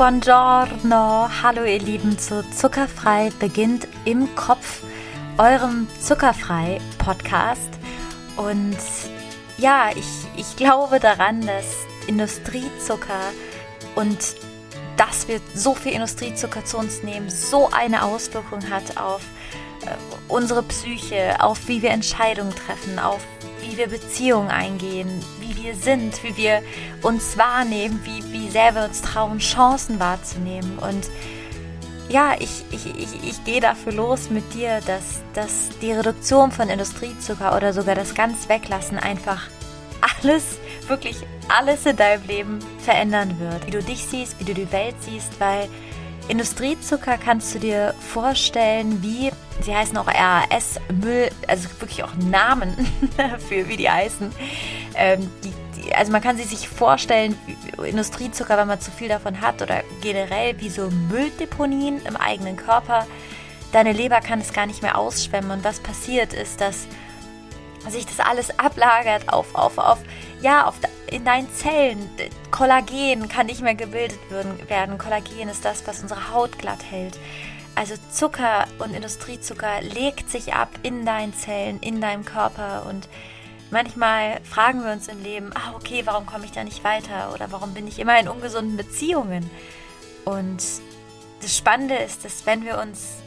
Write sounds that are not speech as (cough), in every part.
buongiorno. Hallo ihr Lieben zu Zuckerfrei beginnt im Kopf, eurem Zuckerfrei-Podcast. Und ja, ich, ich glaube daran, dass Industriezucker und dass wir so viel Industriezucker zu uns nehmen, so eine Auswirkung hat auf äh, unsere Psyche, auf wie wir Entscheidungen treffen, auf wie wir Beziehungen eingehen, wie wir sind, wie wir uns wahrnehmen, wie, wie sehr wir uns trauen, Chancen wahrzunehmen. Und ja, ich, ich, ich, ich gehe dafür los mit dir, dass, dass die Reduktion von Industriezucker oder sogar das ganz Weglassen einfach alles, wirklich alles in deinem Leben verändern wird. Wie du dich siehst, wie du die Welt siehst, weil Industriezucker kannst du dir vorstellen, wie sie heißen auch RAS, Müll, also wirklich auch Namen (laughs) für wie die heißen. Ähm, die, die, also man kann sie sich vorstellen, Industriezucker, wenn man zu viel davon hat oder generell wie so Mülldeponien im eigenen Körper. Deine Leber kann es gar nicht mehr ausschwemmen und was passiert ist, dass sich das alles ablagert auf, auf, auf, ja, auf, in deinen Zellen. Kollagen kann nicht mehr gebildet werden. Kollagen ist das, was unsere Haut glatt hält. Also Zucker und Industriezucker legt sich ab in deinen Zellen, in deinem Körper und manchmal fragen wir uns im Leben, ah okay, warum komme ich da nicht weiter oder warum bin ich immer in ungesunden Beziehungen? Und das Spannende ist, dass wenn wir uns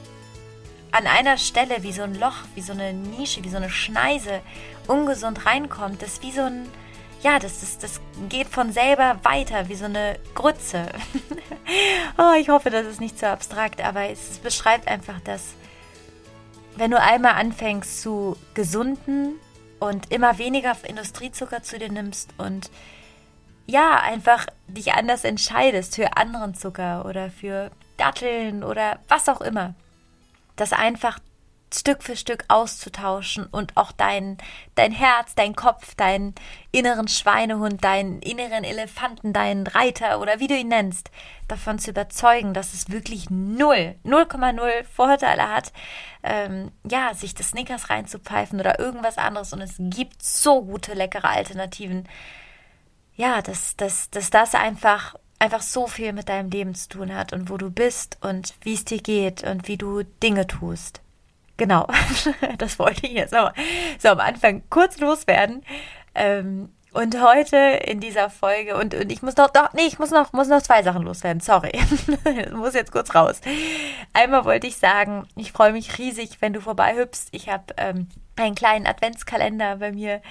an einer Stelle wie so ein Loch, wie so eine Nische, wie so eine Schneise ungesund reinkommt, das ist wie so ein ja, das, das, das geht von selber weiter, wie so eine Grütze. (laughs) oh, ich hoffe, das ist nicht so abstrakt, aber es beschreibt einfach, dass wenn du einmal anfängst zu gesunden und immer weniger Industriezucker zu dir nimmst und ja, einfach dich anders entscheidest für anderen Zucker oder für Datteln oder was auch immer, dass einfach Stück für Stück auszutauschen und auch dein, dein Herz, dein Kopf, deinen inneren Schweinehund, deinen inneren Elefanten, deinen Reiter oder wie du ihn nennst, davon zu überzeugen, dass es wirklich null, 0,0 Vorteile hat, ähm, ja, sich das Snickers reinzupfeifen oder irgendwas anderes und es gibt so gute, leckere Alternativen. Ja, dass, dass, dass das einfach einfach so viel mit deinem Leben zu tun hat und wo du bist und wie es dir geht und wie du Dinge tust. Genau, (laughs) das wollte ich jetzt aber so am Anfang kurz loswerden. Ähm, und heute in dieser Folge, und, und ich muss noch, doch, nee, ich muss noch, muss noch zwei Sachen loswerden, sorry. (laughs) muss jetzt kurz raus. Einmal wollte ich sagen, ich freue mich riesig, wenn du vorbeihüpfst. Ich habe ähm, einen kleinen Adventskalender bei mir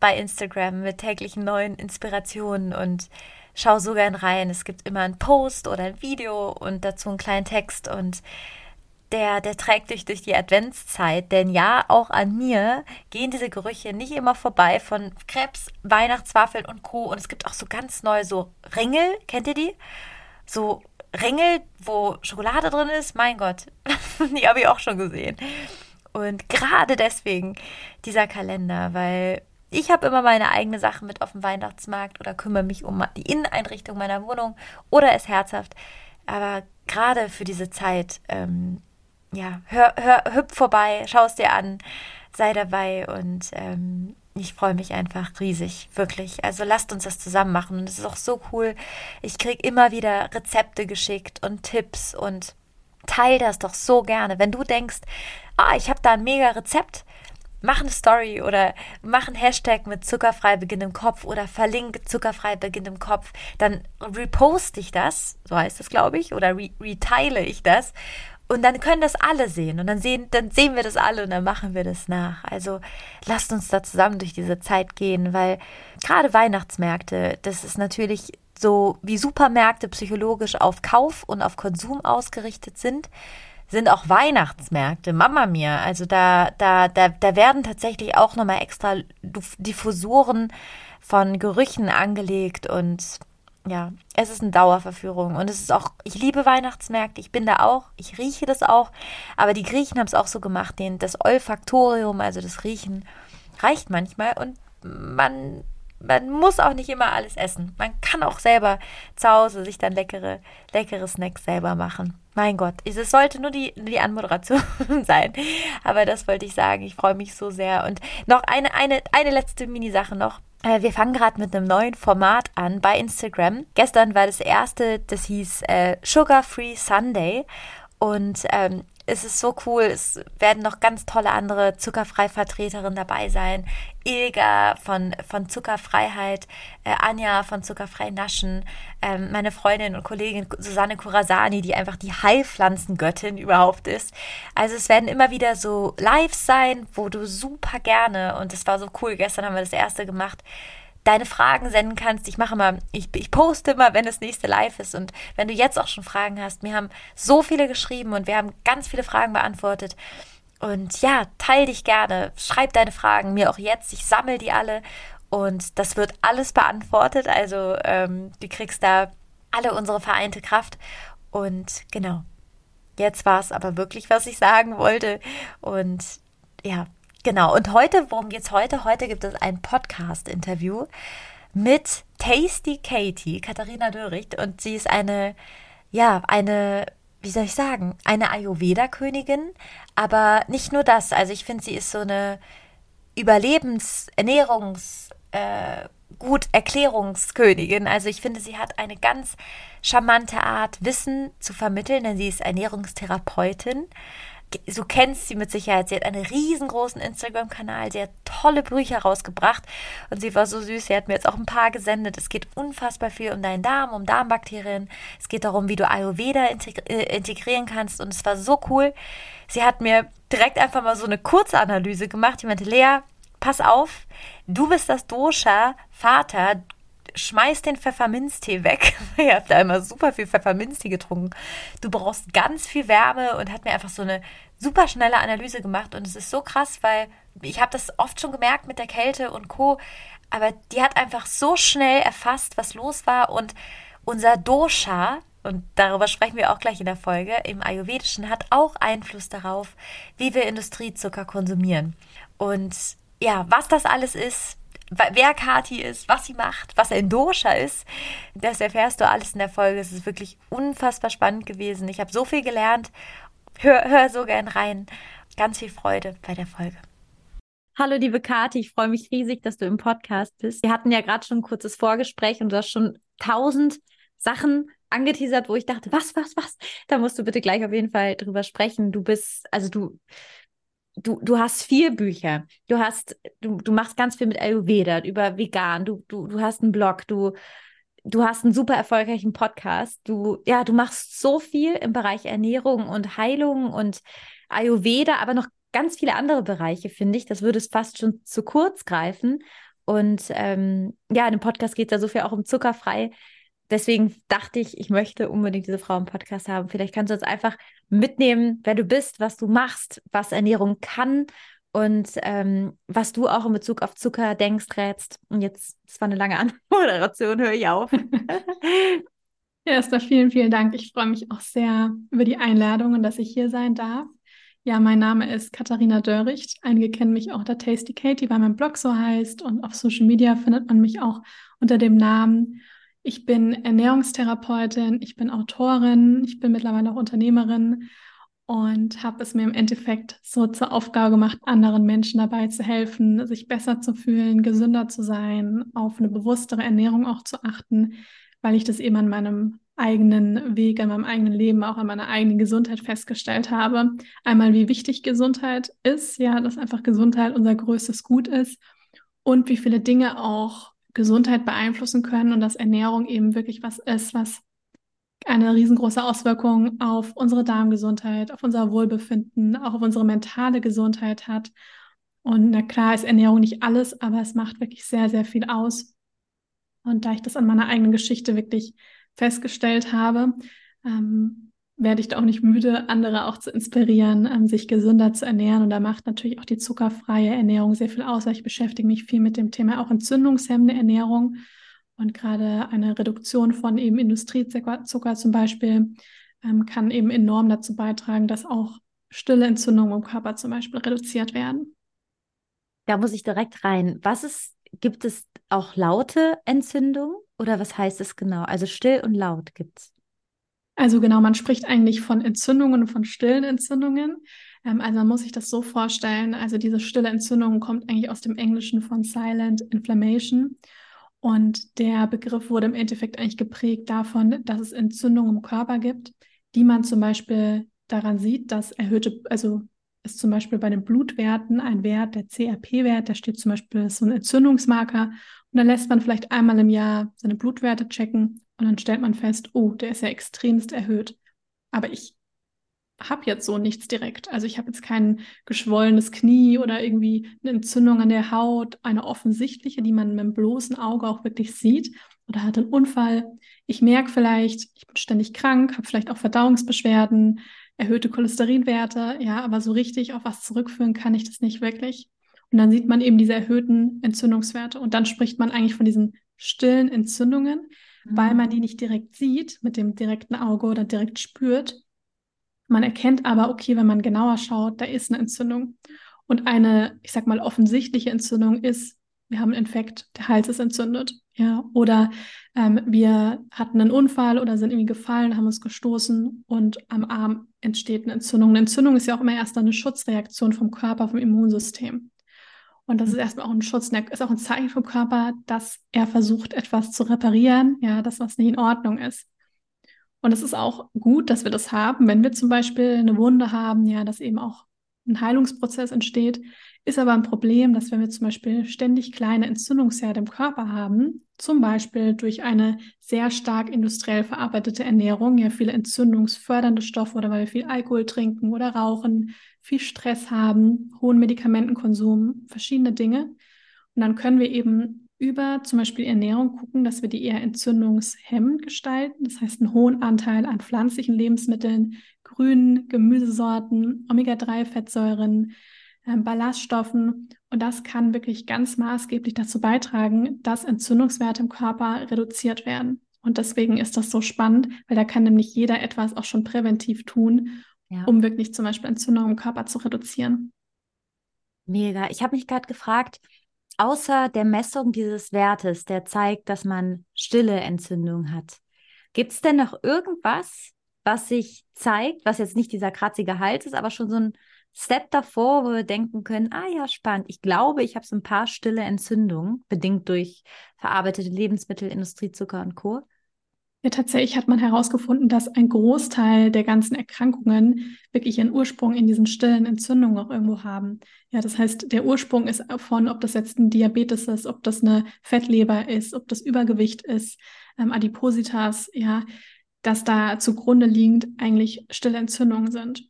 bei Instagram mit täglichen neuen Inspirationen und schau so gern rein. Es gibt immer einen Post oder ein Video und dazu einen kleinen Text und der, der trägt dich durch die Adventszeit. Denn ja, auch an mir gehen diese Gerüche nicht immer vorbei von Krebs, Weihnachtswaffeln und Co. Und es gibt auch so ganz neu so Ringel, kennt ihr die? So Ringel, wo Schokolade drin ist. Mein Gott, (laughs) die habe ich auch schon gesehen. Und gerade deswegen dieser Kalender, weil ich habe immer meine eigene Sache mit auf dem Weihnachtsmarkt oder kümmere mich um die Inneneinrichtung meiner Wohnung oder es herzhaft. Aber gerade für diese Zeit ähm, ja, hör, hör, hüpf vorbei, schau es dir an, sei dabei und ähm, ich freue mich einfach riesig, wirklich. Also lasst uns das zusammen machen und es ist auch so cool. Ich kriege immer wieder Rezepte geschickt und Tipps und teile das doch so gerne. Wenn du denkst, ah, ich habe da ein mega Rezept, mach eine Story oder mach einen Hashtag mit zuckerfrei Beginn im Kopf oder verlinke zuckerfrei Beginn im Kopf, dann reposte ich das, so heißt es, glaube ich, oder re reteile ich das und dann können das alle sehen und dann sehen, dann sehen wir das alle und dann machen wir das nach. Also lasst uns da zusammen durch diese Zeit gehen, weil gerade Weihnachtsmärkte, das ist natürlich so wie Supermärkte psychologisch auf Kauf und auf Konsum ausgerichtet sind, sind auch Weihnachtsmärkte, Mama mir. Also da, da, da, da werden tatsächlich auch nochmal extra Diffusoren von Gerüchen angelegt und ja, es ist eine Dauerverführung und es ist auch, ich liebe Weihnachtsmärkte, ich bin da auch, ich rieche das auch, aber die Griechen haben es auch so gemacht, den, das Olfaktorium, also das Riechen, reicht manchmal und man man muss auch nicht immer alles essen. Man kann auch selber zu Hause sich dann leckere, leckere Snacks selber machen. Mein Gott, es sollte nur die, die Anmoderation (laughs) sein. Aber das wollte ich sagen. Ich freue mich so sehr. Und noch eine, eine, eine letzte Mini-Sache noch. Äh, wir fangen gerade mit einem neuen Format an bei Instagram. Gestern war das erste, das hieß äh, Sugar Free Sunday. Und ähm, es ist so cool. Es werden noch ganz tolle andere Zuckerfrei-Vertreterinnen dabei sein. Ilga von, von Zuckerfreiheit, äh, Anja von Zuckerfrei Naschen, ähm, meine Freundin und Kollegin Susanne Kurasani, die einfach die Heilpflanzengöttin überhaupt ist. Also es werden immer wieder so Lives sein, wo du super gerne, und es war so cool, gestern haben wir das erste gemacht, deine Fragen senden kannst. Ich mache immer, ich, ich poste immer, wenn das nächste Live ist. Und wenn du jetzt auch schon Fragen hast, mir haben so viele geschrieben und wir haben ganz viele Fragen beantwortet. Und ja, teil dich gerne, schreib deine Fragen mir auch jetzt. Ich sammle die alle und das wird alles beantwortet. Also ähm, du kriegst da alle unsere vereinte Kraft. Und genau, jetzt war es aber wirklich, was ich sagen wollte. Und ja, Genau, und heute, worum geht es heute? Heute gibt es ein Podcast-Interview mit Tasty Katie, Katharina Döricht, und sie ist eine, ja, eine, wie soll ich sagen, eine Ayurveda-Königin, aber nicht nur das. Also ich finde, sie ist so eine Überlebens-, Ernährungs-, äh, gut Erklärungskönigin. Also ich finde, sie hat eine ganz charmante Art, Wissen zu vermitteln, denn sie ist Ernährungstherapeutin du kennst sie mit Sicherheit. Sie hat einen riesengroßen Instagram-Kanal. Sie hat tolle Bücher rausgebracht und sie war so süß. Sie hat mir jetzt auch ein paar gesendet. Es geht unfassbar viel um deinen Darm, um Darmbakterien. Es geht darum, wie du Ayurveda äh, integrieren kannst und es war so cool. Sie hat mir direkt einfach mal so eine Kurzanalyse gemacht. Ich meinte, Lea, pass auf, du bist das Dosha Vater, schmeiß den Pfefferminztee weg. (laughs) Ihr habt da immer super viel Pfefferminztee getrunken. Du brauchst ganz viel Wärme und hat mir einfach so eine super schnelle Analyse gemacht. Und es ist so krass, weil ich habe das oft schon gemerkt mit der Kälte und Co. Aber die hat einfach so schnell erfasst, was los war. Und unser Dosha, und darüber sprechen wir auch gleich in der Folge, im Ayurvedischen hat auch Einfluss darauf, wie wir Industriezucker konsumieren. Und ja, was das alles ist, wer Kati ist, was sie macht, was ein Dosha ist. Das erfährst du alles in der Folge. Es ist wirklich unfassbar spannend gewesen. Ich habe so viel gelernt. Hör, hör so gern rein. Ganz viel Freude bei der Folge. Hallo, liebe Kati, ich freue mich riesig, dass du im Podcast bist. Wir hatten ja gerade schon ein kurzes Vorgespräch und du hast schon tausend Sachen angeteasert, wo ich dachte, was, was, was? Da musst du bitte gleich auf jeden Fall drüber sprechen. Du bist, also du du, du hast vier Bücher, du hast, du, du machst ganz viel mit Ayurveda, über vegan, du, du, du hast einen Blog, du, du hast einen super erfolgreichen Podcast, du, ja, du machst so viel im Bereich Ernährung und Heilung und Ayurveda, aber noch ganz viele andere Bereiche, finde ich. Das würde es fast schon zu kurz greifen. Und ähm, ja, in dem Podcast geht es ja so viel auch um zuckerfrei deswegen dachte ich, ich möchte unbedingt diese Frau im Podcast haben. Vielleicht kannst du uns einfach mitnehmen, wer du bist, was du machst, was Ernährung kann und ähm, was du auch in Bezug auf Zucker denkst, rätst. Und jetzt, das war eine lange (laughs) Anmoderation, höre ich auf. (laughs) ja, Esther, vielen, vielen Dank. Ich freue mich auch sehr über die Einladung und dass ich hier sein darf. Ja, mein Name ist Katharina Dörricht. Einige kennen mich auch der Tasty Katie, weil mein Blog so heißt. Und auf Social Media findet man mich auch unter dem Namen. Ich bin Ernährungstherapeutin, ich bin Autorin, ich bin mittlerweile auch Unternehmerin und habe es mir im Endeffekt so zur Aufgabe gemacht, anderen Menschen dabei zu helfen, sich besser zu fühlen, gesünder zu sein, auf eine bewusstere Ernährung auch zu achten, weil ich das eben an meinem eigenen Weg, an meinem eigenen Leben, auch an meiner eigenen Gesundheit festgestellt habe. Einmal, wie wichtig Gesundheit ist, ja, dass einfach Gesundheit unser größtes Gut ist und wie viele Dinge auch Gesundheit beeinflussen können und dass Ernährung eben wirklich was ist, was eine riesengroße Auswirkung auf unsere Darmgesundheit, auf unser Wohlbefinden, auch auf unsere mentale Gesundheit hat. Und na klar ist Ernährung nicht alles, aber es macht wirklich sehr, sehr viel aus. Und da ich das an meiner eigenen Geschichte wirklich festgestellt habe, ähm, werde ich da auch nicht müde, andere auch zu inspirieren, ähm, sich gesünder zu ernähren. Und da macht natürlich auch die zuckerfreie Ernährung sehr viel aus. Ich beschäftige mich viel mit dem Thema auch entzündungshemmende Ernährung. Und gerade eine Reduktion von eben Industriezucker zum Beispiel ähm, kann eben enorm dazu beitragen, dass auch stille Entzündungen im Körper zum Beispiel reduziert werden. Da muss ich direkt rein. Was ist gibt es auch laute Entzündungen oder was heißt es genau? Also still und laut gibt es. Also genau, man spricht eigentlich von Entzündungen und von stillen Entzündungen. Ähm, also man muss sich das so vorstellen, also diese stille Entzündung kommt eigentlich aus dem Englischen von Silent Inflammation. Und der Begriff wurde im Endeffekt eigentlich geprägt davon, dass es Entzündungen im Körper gibt, die man zum Beispiel daran sieht, dass erhöhte, also ist zum Beispiel bei den Blutwerten ein Wert, der CRP-Wert, der steht zum Beispiel so ein Entzündungsmarker. Und dann lässt man vielleicht einmal im Jahr seine Blutwerte checken und dann stellt man fest, oh, der ist ja extremst erhöht. Aber ich habe jetzt so nichts direkt. Also ich habe jetzt kein geschwollenes Knie oder irgendwie eine Entzündung an der Haut, eine offensichtliche, die man mit dem bloßen Auge auch wirklich sieht oder hat einen Unfall. Ich merke vielleicht, ich bin ständig krank, habe vielleicht auch Verdauungsbeschwerden, erhöhte Cholesterinwerte, ja, aber so richtig auf was zurückführen kann ich das nicht wirklich. Und dann sieht man eben diese erhöhten Entzündungswerte und dann spricht man eigentlich von diesen stillen Entzündungen, mhm. weil man die nicht direkt sieht mit dem direkten Auge oder direkt spürt, man erkennt aber, okay, wenn man genauer schaut, da ist eine Entzündung. Und eine, ich sag mal, offensichtliche Entzündung ist, wir haben einen Infekt, der Hals ist entzündet. Ja, oder ähm, wir hatten einen Unfall oder sind irgendwie gefallen, haben uns gestoßen und am Arm entsteht eine Entzündung. Eine Entzündung ist ja auch immer erst eine Schutzreaktion vom Körper, vom Immunsystem. Und das ist mhm. erstmal auch ein Schutz, ist auch ein Zeichen vom Körper, dass er versucht, etwas zu reparieren, ja, das, was nicht in Ordnung ist. Und es ist auch gut, dass wir das haben, wenn wir zum Beispiel eine Wunde haben, ja, dass eben auch ein Heilungsprozess entsteht. Ist aber ein Problem, dass wenn wir zum Beispiel ständig kleine Entzündungsherde im Körper haben, zum Beispiel durch eine sehr stark industriell verarbeitete Ernährung, ja viele entzündungsfördernde Stoffe oder weil wir viel Alkohol trinken oder rauchen, viel Stress haben, hohen Medikamentenkonsum, verschiedene Dinge. Und dann können wir eben über zum Beispiel Ernährung gucken, dass wir die eher entzündungshemmend gestalten. Das heißt, einen hohen Anteil an pflanzlichen Lebensmitteln, grünen Gemüsesorten, Omega-3-Fettsäuren, äh, Ballaststoffen. Und das kann wirklich ganz maßgeblich dazu beitragen, dass Entzündungswerte im Körper reduziert werden. Und deswegen ist das so spannend, weil da kann nämlich jeder etwas auch schon präventiv tun, ja. um wirklich zum Beispiel Entzündungen im Körper zu reduzieren. Mega. Ich habe mich gerade gefragt, außer der Messung dieses Wertes, der zeigt, dass man stille Entzündung hat, gibt es denn noch irgendwas, was sich zeigt, was jetzt nicht dieser kratzige Hals ist, aber schon so ein Step davor, wo wir denken können, ah ja, spannend. Ich glaube, ich habe so ein paar stille Entzündungen, bedingt durch verarbeitete Lebensmittel, Industrie, Zucker und Co. Ja, tatsächlich hat man herausgefunden, dass ein Großteil der ganzen Erkrankungen wirklich ihren Ursprung in diesen stillen Entzündungen auch irgendwo haben. Ja, das heißt, der Ursprung ist von, ob das jetzt ein Diabetes ist, ob das eine Fettleber ist, ob das Übergewicht ist, ähm, Adipositas, ja, dass da zugrunde liegend eigentlich stille Entzündungen sind.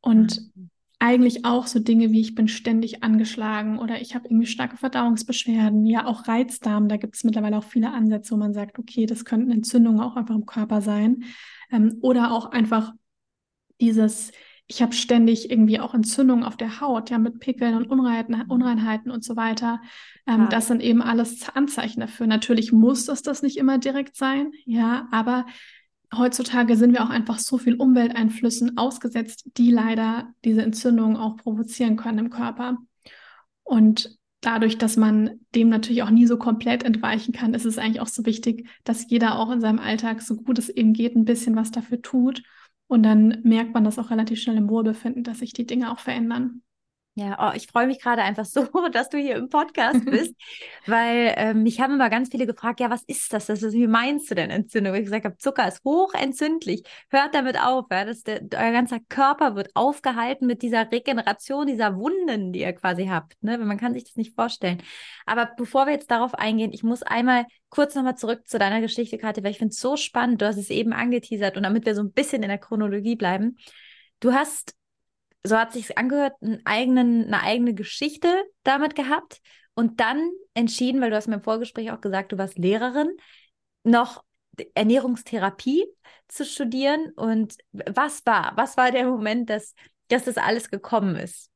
Und mhm eigentlich auch so Dinge wie ich bin ständig angeschlagen oder ich habe irgendwie starke Verdauungsbeschwerden, ja auch Reizdarm, da gibt es mittlerweile auch viele Ansätze, wo man sagt, okay, das könnten Entzündungen auch einfach im Körper sein ähm, oder auch einfach dieses, ich habe ständig irgendwie auch Entzündungen auf der Haut, ja mit Pickeln und Unreinheiten, Unreinheiten und so weiter. Ähm, ja. Das sind eben alles Anzeichen dafür. Natürlich muss das das nicht immer direkt sein, ja, aber heutzutage sind wir auch einfach so viel Umwelteinflüssen ausgesetzt, die leider diese Entzündungen auch provozieren können im Körper. Und dadurch, dass man dem natürlich auch nie so komplett entweichen kann, ist es eigentlich auch so wichtig, dass jeder auch in seinem Alltag, so gut es eben geht, ein bisschen was dafür tut. Und dann merkt man das auch relativ schnell im Wohlbefinden, dass sich die Dinge auch verändern. Ja, oh, ich freue mich gerade einfach so, (laughs) dass du hier im Podcast bist, (laughs) weil ähm, mich haben immer ganz viele gefragt, ja, was ist das? das ist, wie meinst du denn Entzündung? Wie ich gesagt habe, Zucker ist hochentzündlich. Hört damit auf, ja, dass der, euer ganzer Körper wird aufgehalten mit dieser Regeneration dieser Wunden, die ihr quasi habt. Ne? Man kann sich das nicht vorstellen. Aber bevor wir jetzt darauf eingehen, ich muss einmal kurz nochmal zurück zu deiner Geschichte, Kathi, weil ich finde es so spannend. Du hast es eben angeteasert und damit wir so ein bisschen in der Chronologie bleiben. Du hast so hat sich angehört, einen eigenen, eine eigene Geschichte damit gehabt und dann entschieden, weil du hast mir im Vorgespräch auch gesagt, du warst Lehrerin, noch Ernährungstherapie zu studieren. Und was war? Was war der Moment, dass, dass das alles gekommen ist?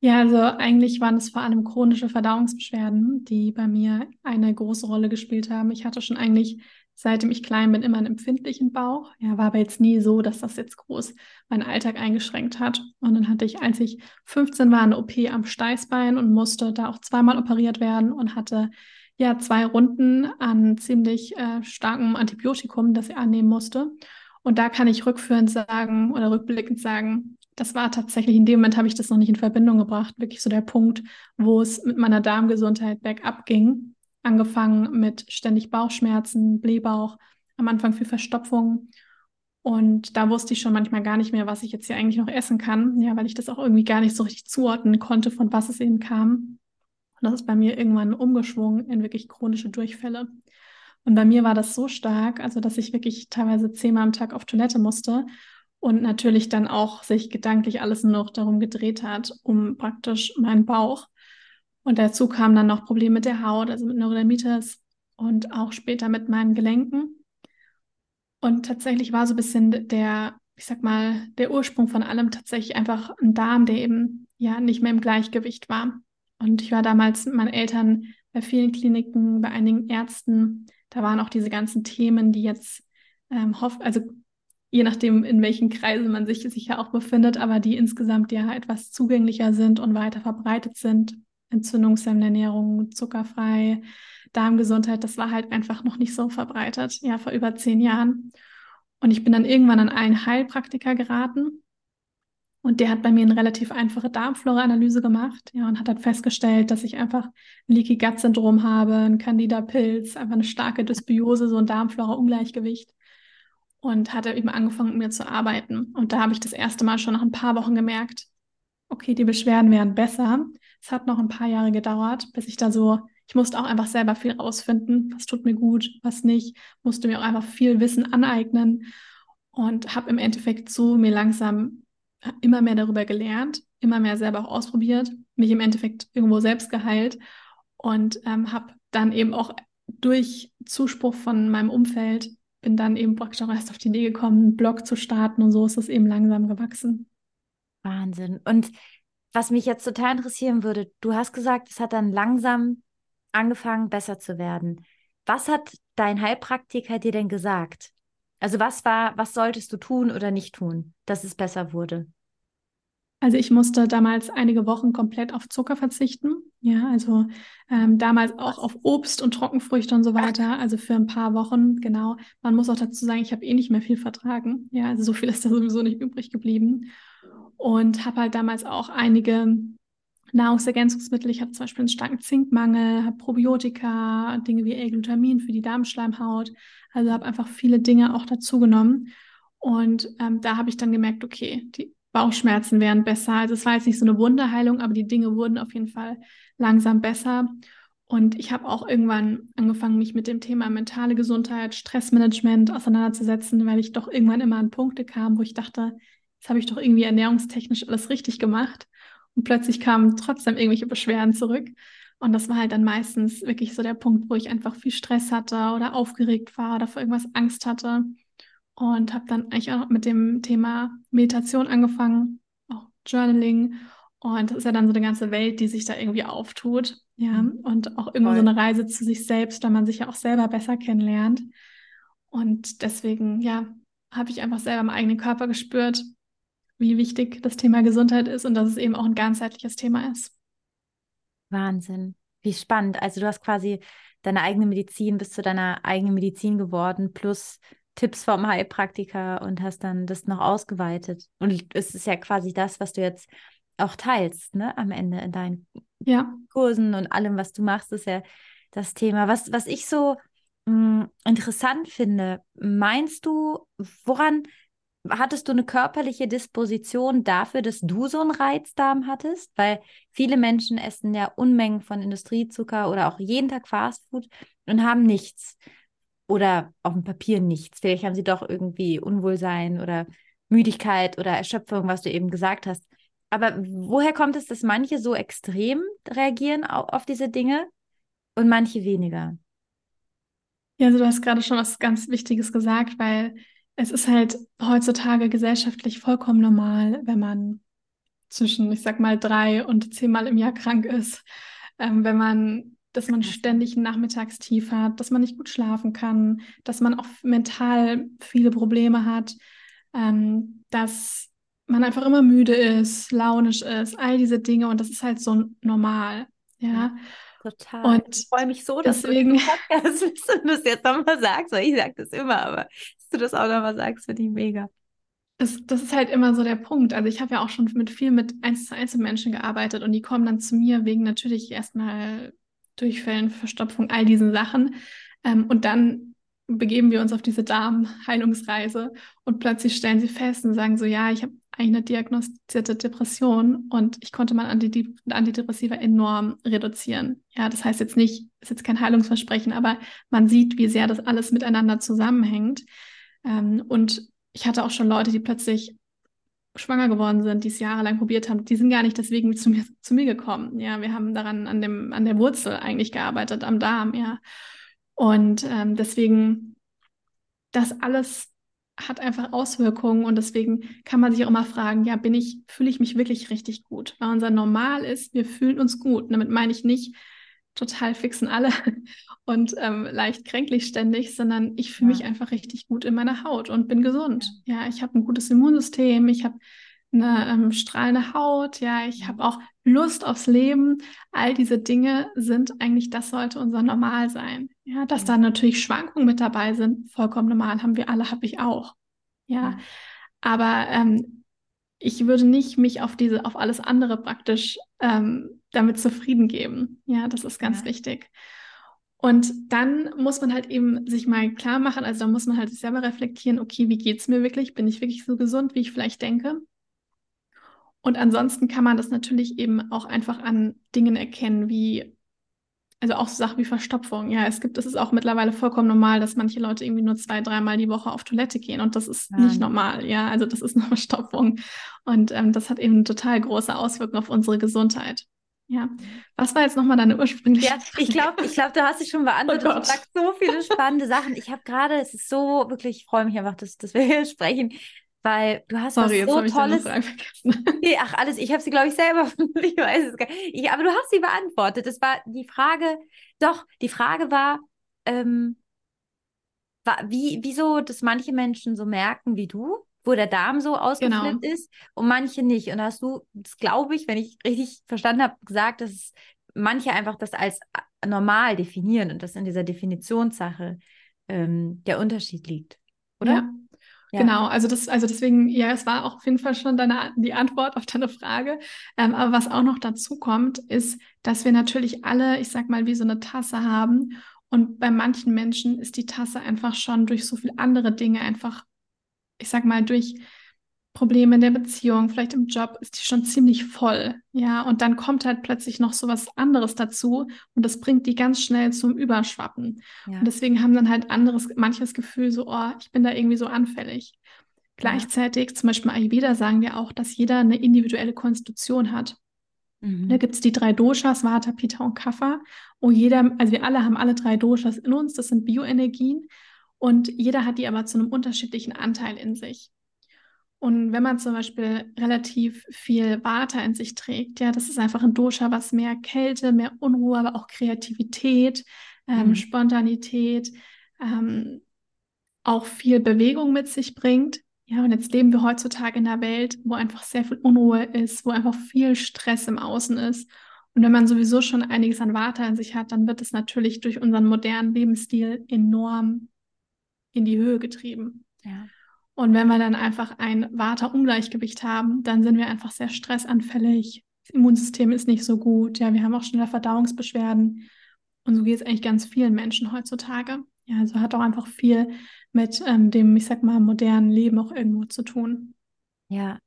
Ja, also eigentlich waren es vor allem chronische Verdauungsbeschwerden, die bei mir eine große Rolle gespielt haben. Ich hatte schon eigentlich seitdem ich klein bin, immer einen empfindlichen Bauch. Ja, war aber jetzt nie so, dass das jetzt groß meinen Alltag eingeschränkt hat. Und dann hatte ich, als ich 15 war, eine OP am Steißbein und musste da auch zweimal operiert werden und hatte ja zwei Runden an ziemlich äh, starkem Antibiotikum, das ich annehmen musste. Und da kann ich rückführend sagen oder rückblickend sagen, das war tatsächlich, in dem Moment habe ich das noch nicht in Verbindung gebracht, wirklich so der Punkt, wo es mit meiner Darmgesundheit bergab ging angefangen mit ständig Bauchschmerzen, Blähbauch, am Anfang viel Verstopfung. Und da wusste ich schon manchmal gar nicht mehr, was ich jetzt hier eigentlich noch essen kann, ja, weil ich das auch irgendwie gar nicht so richtig zuordnen konnte, von was es eben kam. Und das ist bei mir irgendwann umgeschwungen in wirklich chronische Durchfälle. Und bei mir war das so stark, also dass ich wirklich teilweise zehnmal am Tag auf Toilette musste und natürlich dann auch sich gedanklich alles nur noch darum gedreht hat, um praktisch meinen Bauch und dazu kamen dann noch Probleme mit der Haut, also mit Neurodermitis und auch später mit meinen Gelenken. Und tatsächlich war so ein bisschen der, ich sag mal, der Ursprung von allem tatsächlich einfach ein Darm, der eben ja nicht mehr im Gleichgewicht war. Und ich war damals mit meinen Eltern bei vielen Kliniken, bei einigen Ärzten. Da waren auch diese ganzen Themen, die jetzt ähm, hoff also je nachdem, in welchen Kreisen man sich sicher auch befindet, aber die insgesamt ja etwas zugänglicher sind und weiter verbreitet sind entzündungshemmende Ernährung, zuckerfrei, Darmgesundheit, das war halt einfach noch nicht so verbreitet, ja, vor über zehn Jahren. Und ich bin dann irgendwann an einen Heilpraktiker geraten und der hat bei mir eine relativ einfache Darmflora-Analyse gemacht, ja, und hat dann festgestellt, dass ich einfach ein Leaky Gut Syndrom habe, ein Candida-Pilz, einfach eine starke Dysbiose, so ein Darmflora-Ungleichgewicht. Und hat eben angefangen, mit mir zu arbeiten. Und da habe ich das erste Mal schon nach ein paar Wochen gemerkt, okay, die Beschwerden werden besser. Es hat noch ein paar Jahre gedauert, bis ich da so, ich musste auch einfach selber viel rausfinden, was tut mir gut, was nicht, musste mir auch einfach viel Wissen aneignen und habe im Endeffekt so mir langsam immer mehr darüber gelernt, immer mehr selber auch ausprobiert, mich im Endeffekt irgendwo selbst geheilt und ähm, habe dann eben auch durch Zuspruch von meinem Umfeld bin dann eben praktisch auch erst auf die Idee gekommen, einen Blog zu starten und so ist es eben langsam gewachsen. Wahnsinn. Und was mich jetzt total interessieren würde, du hast gesagt, es hat dann langsam angefangen, besser zu werden. Was hat dein Heilpraktiker dir denn gesagt? Also was war, was solltest du tun oder nicht tun, dass es besser wurde? Also ich musste damals einige Wochen komplett auf Zucker verzichten. Ja, also ähm, damals auch auf Obst und Trockenfrüchte und so weiter. Also für ein paar Wochen, genau. Man muss auch dazu sagen, ich habe eh nicht mehr viel vertragen. Ja, also so viel ist da sowieso nicht übrig geblieben und habe halt damals auch einige Nahrungsergänzungsmittel. Ich habe zum Beispiel einen starken Zinkmangel, habe Probiotika, Dinge wie L-Glutamin für die Darmschleimhaut. Also habe einfach viele Dinge auch dazu genommen. Und ähm, da habe ich dann gemerkt, okay, die Bauchschmerzen wären besser. Also es war jetzt nicht so eine Wunderheilung, aber die Dinge wurden auf jeden Fall langsam besser. Und ich habe auch irgendwann angefangen, mich mit dem Thema mentale Gesundheit, Stressmanagement auseinanderzusetzen, weil ich doch irgendwann immer an Punkte kam, wo ich dachte, das habe ich doch irgendwie ernährungstechnisch alles richtig gemacht. Und plötzlich kamen trotzdem irgendwelche Beschwerden zurück. Und das war halt dann meistens wirklich so der Punkt, wo ich einfach viel Stress hatte oder aufgeregt war oder vor irgendwas Angst hatte. Und habe dann eigentlich auch mit dem Thema Meditation angefangen, auch Journaling. Und das ist ja dann so eine ganze Welt, die sich da irgendwie auftut. Ja, mhm. und auch irgendwie Voll. so eine Reise zu sich selbst, da man sich ja auch selber besser kennenlernt. Und deswegen, ja, habe ich einfach selber im eigenen Körper gespürt, wie wichtig das Thema Gesundheit ist und dass es eben auch ein ganzheitliches Thema ist. Wahnsinn. Wie spannend. Also du hast quasi deine eigene Medizin bis zu deiner eigenen Medizin geworden, plus Tipps vom Heilpraktiker und hast dann das noch ausgeweitet. Und es ist ja quasi das, was du jetzt auch teilst, ne, am Ende in deinen ja. Kursen und allem, was du machst, ist ja das Thema. Was, was ich so mh, hm, interessant finde, meinst du, woran hattest du eine körperliche Disposition dafür, dass du so einen Reizdarm hattest? Weil viele Menschen essen ja Unmengen von Industriezucker oder auch jeden Tag Fastfood und haben nichts. Oder auf dem Papier nichts. Vielleicht haben sie doch irgendwie Unwohlsein oder Müdigkeit oder Erschöpfung, was du eben gesagt hast. Aber woher kommt es, dass manche so extrem reagieren auf, diese Dinge und manche weniger? Ja, also du hast gerade schon was ganz Wichtiges gesagt, weil es ist halt heutzutage gesellschaftlich vollkommen normal, wenn man zwischen, ich sag mal, drei und zehnmal im Jahr krank ist, ähm, wenn man dass man ständig ein Nachmittagstief hat, dass man nicht gut schlafen kann, dass man auch mental viele Probleme hat, ähm, dass man einfach immer müde ist, launisch ist, all diese Dinge. Und das ist halt so normal, ja. Total. Und ich freue mich so, dass deswegen, (laughs) du und das jetzt nochmal sagst, weil ich sage das immer, aber dass du das auch nochmal sagst, finde ich mega. Das, das ist halt immer so der Punkt. Also ich habe ja auch schon mit viel mit eins zu eins Menschen gearbeitet und die kommen dann zu mir wegen natürlich erstmal Durchfällen, Verstopfung, all diesen Sachen. Ähm, und dann begeben wir uns auf diese Darmheilungsreise und plötzlich stellen sie fest und sagen so, ja, ich habe eigentlich eine diagnostizierte Depression und ich konnte mein Antidepressiva enorm reduzieren. Ja, das heißt jetzt nicht, ist jetzt kein Heilungsversprechen, aber man sieht, wie sehr das alles miteinander zusammenhängt. Ähm, und ich hatte auch schon Leute, die plötzlich schwanger geworden sind, die es jahrelang probiert haben, die sind gar nicht deswegen zu mir, zu mir gekommen. Ja, wir haben daran an dem, an der Wurzel eigentlich gearbeitet, am Darm, ja. Und ähm, deswegen, das alles hat einfach Auswirkungen und deswegen kann man sich auch immer fragen, ja, bin ich, fühle ich mich wirklich richtig gut? Weil unser Normal ist, wir fühlen uns gut. damit meine ich nicht total fixen alle (laughs) und ähm, leicht kränklich ständig, sondern ich fühle ja. mich einfach richtig gut in meiner Haut und bin gesund. Ja, ja ich habe ein gutes Immunsystem, ich habe eine ähm, strahlende Haut, ja, ich habe auch Lust aufs Leben. All diese Dinge sind eigentlich, das sollte unser Normal sein. Ja, dass da natürlich Schwankungen mit dabei sind, vollkommen normal, haben wir alle, habe ich auch. Ja, aber ähm, ich würde nicht mich auf diese, auf alles andere praktisch ähm, damit zufrieden geben. Ja, das ist ganz ja. wichtig. Und dann muss man halt eben sich mal klar machen, also da muss man halt selber reflektieren, okay, wie geht es mir wirklich? Bin ich wirklich so gesund, wie ich vielleicht denke? Und ansonsten kann man das natürlich eben auch einfach an Dingen erkennen, wie, also auch so Sachen wie Verstopfung. Ja, es gibt, es ist auch mittlerweile vollkommen normal, dass manche Leute irgendwie nur zwei, dreimal die Woche auf Toilette gehen und das ist ja. nicht normal. Ja, also das ist (laughs) eine Verstopfung und ähm, das hat eben total große Auswirkungen auf unsere Gesundheit. Ja, was war jetzt nochmal deine ursprüngliche Ja, ich glaube, ich glaube, du hast dich schon beantwortet. Oh du sagst so viele spannende Sachen. Ich habe gerade, es ist so wirklich, ich freue mich einfach, dass, dass wir hier sprechen weil du hast Sorry, was so jetzt Tolles. nee, ach, alles, ich habe sie, glaube ich, selber. (laughs) ich weiß es gar nicht. Aber du hast sie beantwortet. Das war die Frage, doch, die Frage war, ähm, war wie, wieso, dass manche Menschen so merken wie du, wo der Darm so ausgeflippt genau. ist und manche nicht. Und hast du, das glaube ich, wenn ich richtig verstanden habe, gesagt, dass manche einfach das als normal definieren und dass in dieser Definitionssache ähm, der Unterschied liegt. Oder? Ja. Genau, also das, also deswegen, ja, es war auch auf jeden Fall schon deine, die Antwort auf deine Frage. Ähm, aber was auch noch dazu kommt, ist, dass wir natürlich alle, ich sag mal, wie so eine Tasse haben. Und bei manchen Menschen ist die Tasse einfach schon durch so viele andere Dinge einfach, ich sag mal, durch Probleme in der Beziehung, vielleicht im Job, ist die schon ziemlich voll. Ja, und dann kommt halt plötzlich noch so was anderes dazu und das bringt die ganz schnell zum Überschwappen. Ja. Und deswegen haben dann halt anderes, manches Gefühl so, oh, ich bin da irgendwie so anfällig. Gleichzeitig, ja. zum Beispiel Ayurveda sagen wir auch, dass jeder eine individuelle Konstitution hat. Mhm. Da gibt es die drei Doshas, Vata, Pitta und Kapha. Und jeder, also wir alle haben alle drei Doshas in uns, das sind Bioenergien. Und jeder hat die aber zu einem unterschiedlichen Anteil in sich. Und wenn man zum Beispiel relativ viel Vata in sich trägt, ja, das ist einfach ein Dosha, was mehr Kälte, mehr Unruhe, aber auch Kreativität, ähm, mhm. Spontanität, ähm, auch viel Bewegung mit sich bringt. Ja, und jetzt leben wir heutzutage in einer Welt, wo einfach sehr viel Unruhe ist, wo einfach viel Stress im Außen ist. Und wenn man sowieso schon einiges an Vata in sich hat, dann wird es natürlich durch unseren modernen Lebensstil enorm in die Höhe getrieben. Ja. Und wenn wir dann einfach ein Vata-Ungleichgewicht haben, dann sind wir einfach sehr stressanfällig. Das Immunsystem ist nicht so gut. Ja, wir haben auch schneller Verdauungsbeschwerden. Und so geht es eigentlich ganz vielen Menschen heutzutage. Ja, also hat auch einfach viel mit ähm, dem, ich sag mal, modernen Leben auch irgendwo zu tun. Ja,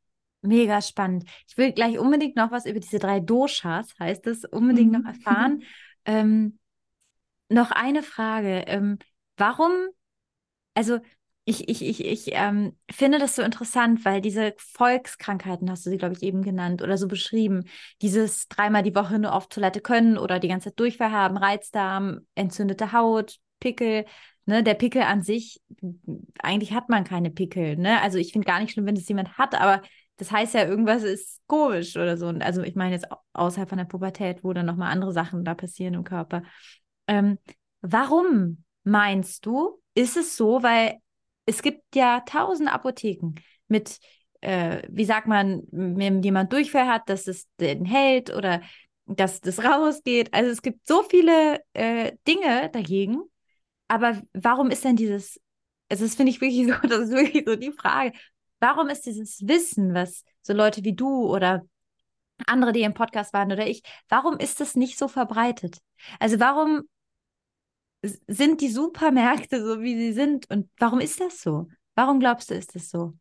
mega spannend. Ich will gleich unbedingt noch was über diese drei Doshas, heißt es, unbedingt mhm. noch erfahren. (laughs) ähm, noch eine Frage. Ähm, warum, also ich, ich, ich, ich ähm, finde das so interessant, weil diese Volkskrankheiten, hast du sie, glaube ich, eben genannt oder so beschrieben, dieses dreimal die Woche nur auf Toilette können oder die ganze Zeit Durchfall haben, Reizdarm, entzündete Haut, Pickel, ne, der Pickel an sich, eigentlich hat man keine Pickel, ne? Also ich finde gar nicht schlimm, wenn es jemand hat, aber das heißt ja, irgendwas ist komisch oder so. Und also ich meine jetzt außerhalb von der Pubertät, wo dann nochmal andere Sachen da passieren im Körper. Ähm, warum meinst du, ist es so? Weil es gibt ja tausend Apotheken mit, äh, wie sagt man, wenn jemand Durchfall hat, dass es den hält oder dass das (laughs) rausgeht. Also es gibt so viele äh, Dinge dagegen. Aber warum ist denn dieses, also das finde ich wirklich (laughs) so, das ist wirklich so die Frage, warum ist dieses Wissen, was so Leute wie du oder andere, die im Podcast waren oder ich, warum ist das nicht so verbreitet? Also warum sind die Supermärkte so, wie sie sind und warum ist das so? Warum glaubst du, ist das so?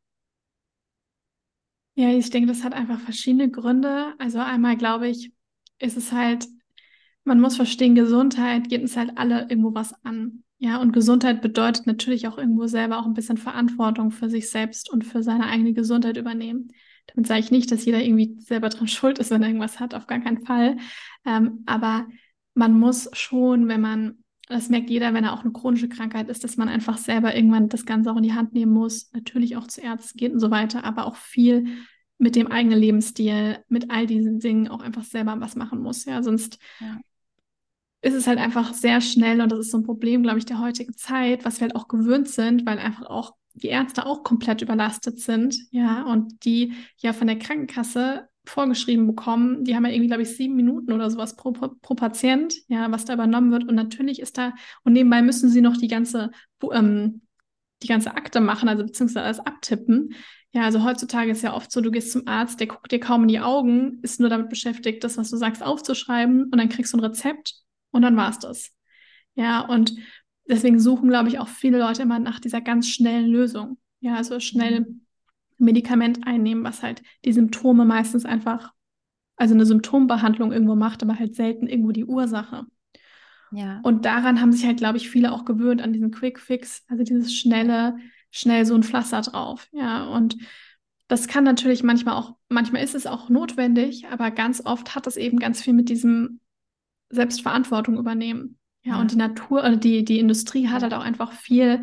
Ja, ich denke, das hat einfach verschiedene Gründe. Also einmal glaube ich, ist es halt, man muss verstehen, Gesundheit geht uns halt alle irgendwo was an. Ja, und Gesundheit bedeutet natürlich auch irgendwo selber auch ein bisschen Verantwortung für sich selbst und für seine eigene Gesundheit übernehmen. Damit sage ich nicht, dass jeder irgendwie selber dran (laughs) schuld ist, wenn er irgendwas hat, auf gar keinen Fall. Ähm, aber man muss schon, wenn man, das merkt jeder, wenn er auch eine chronische Krankheit ist, dass man einfach selber irgendwann das Ganze auch in die Hand nehmen muss. Natürlich auch zu Ärzten geht und so weiter, aber auch viel mit dem eigenen Lebensstil, mit all diesen Dingen auch einfach selber was machen muss. Ja, sonst ja ist es halt einfach sehr schnell und das ist so ein Problem, glaube ich, der heutigen Zeit, was wir halt auch gewöhnt sind, weil einfach auch die Ärzte auch komplett überlastet sind, ja, und die ja von der Krankenkasse vorgeschrieben bekommen, die haben ja irgendwie, glaube ich, sieben Minuten oder sowas pro, pro, Patient, ja, was da übernommen wird. Und natürlich ist da, und nebenbei müssen sie noch die ganze, ähm, die ganze Akte machen, also beziehungsweise alles abtippen. Ja, also heutzutage ist ja oft so, du gehst zum Arzt, der guckt dir kaum in die Augen, ist nur damit beschäftigt, das, was du sagst, aufzuschreiben und dann kriegst du ein Rezept und dann war es das. Ja, und deswegen suchen, glaube ich, auch viele Leute immer nach dieser ganz schnellen Lösung. Ja, also schnell mhm. Medikament einnehmen, was halt die Symptome meistens einfach, also eine Symptombehandlung irgendwo macht, aber halt selten irgendwo die Ursache. Ja. Und daran haben sich halt, glaube ich, viele auch gewöhnt an diesen Quick Fix, also dieses schnelle, schnell so ein Pflaster drauf. Ja, und das kann natürlich manchmal auch, manchmal ist es auch notwendig, aber ganz oft hat es eben ganz viel mit diesem Selbstverantwortung übernehmen. Ja, ja. und die Natur oder die, die Industrie hat halt auch einfach viel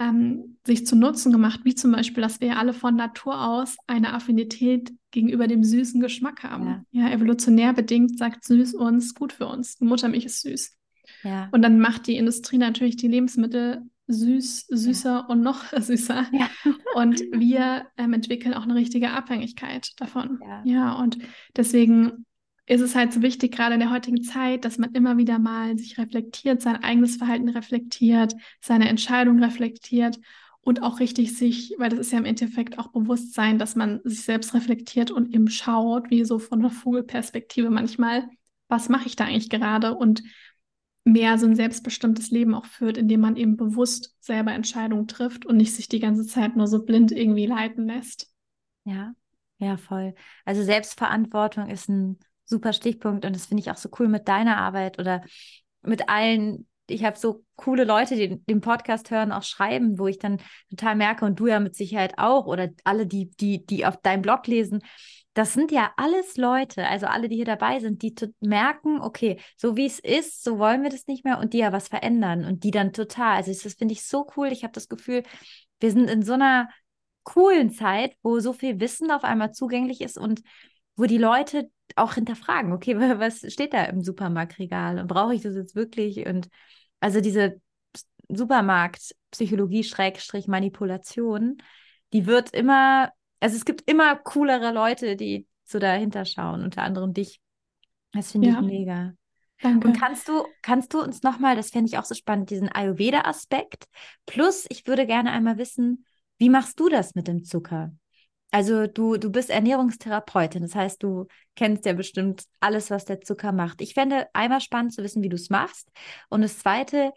ähm, sich zu Nutzen gemacht, wie zum Beispiel, dass wir alle von Natur aus eine Affinität gegenüber dem süßen Geschmack haben. Ja, ja evolutionär bedingt sagt süß uns gut für uns. Die Muttermilch ist süß. Ja. Und dann macht die Industrie natürlich die Lebensmittel süß, süßer ja. und noch (laughs) süßer. Ja. und wir ähm, entwickeln auch eine richtige Abhängigkeit davon. Ja. ja, und deswegen ist es halt so wichtig, gerade in der heutigen Zeit, dass man immer wieder mal sich reflektiert, sein eigenes Verhalten reflektiert, seine Entscheidung reflektiert und auch richtig sich, weil das ist ja im Endeffekt auch Bewusstsein, dass man sich selbst reflektiert und eben schaut, wie so von der Vogelperspektive manchmal, was mache ich da eigentlich gerade und mehr so ein selbstbestimmtes Leben auch führt, indem man eben bewusst selber Entscheidungen trifft und nicht sich die ganze Zeit nur so blind irgendwie leiten lässt. Ja, ja, voll. Also Selbstverantwortung ist ein super Stichpunkt und das finde ich auch so cool mit deiner Arbeit oder mit allen. Ich habe so coole Leute, die den Podcast hören, auch schreiben, wo ich dann total merke und du ja mit Sicherheit auch oder alle, die, die, die auf deinem Blog lesen. Das sind ja alles Leute, also alle, die hier dabei sind, die merken, okay, so wie es ist, so wollen wir das nicht mehr und die ja was verändern und die dann total. Also das finde ich so cool. Ich habe das Gefühl, wir sind in so einer coolen Zeit, wo so viel Wissen auf einmal zugänglich ist und wo die Leute auch hinterfragen, okay, was steht da im Supermarktregal und brauche ich das jetzt wirklich? Und also diese Supermarktpsychologie Schrägstrich Manipulation, die wird immer, also es gibt immer coolere Leute, die so dahinter schauen, unter anderem dich. Das finde ja. ich mega. Danke. Und kannst du, kannst du uns nochmal, das fände ich auch so spannend, diesen Ayurveda-Aspekt. Plus, ich würde gerne einmal wissen, wie machst du das mit dem Zucker? Also du, du bist Ernährungstherapeutin, das heißt, du kennst ja bestimmt alles, was der Zucker macht. Ich fände einmal spannend zu wissen, wie du es machst. Und das Zweite,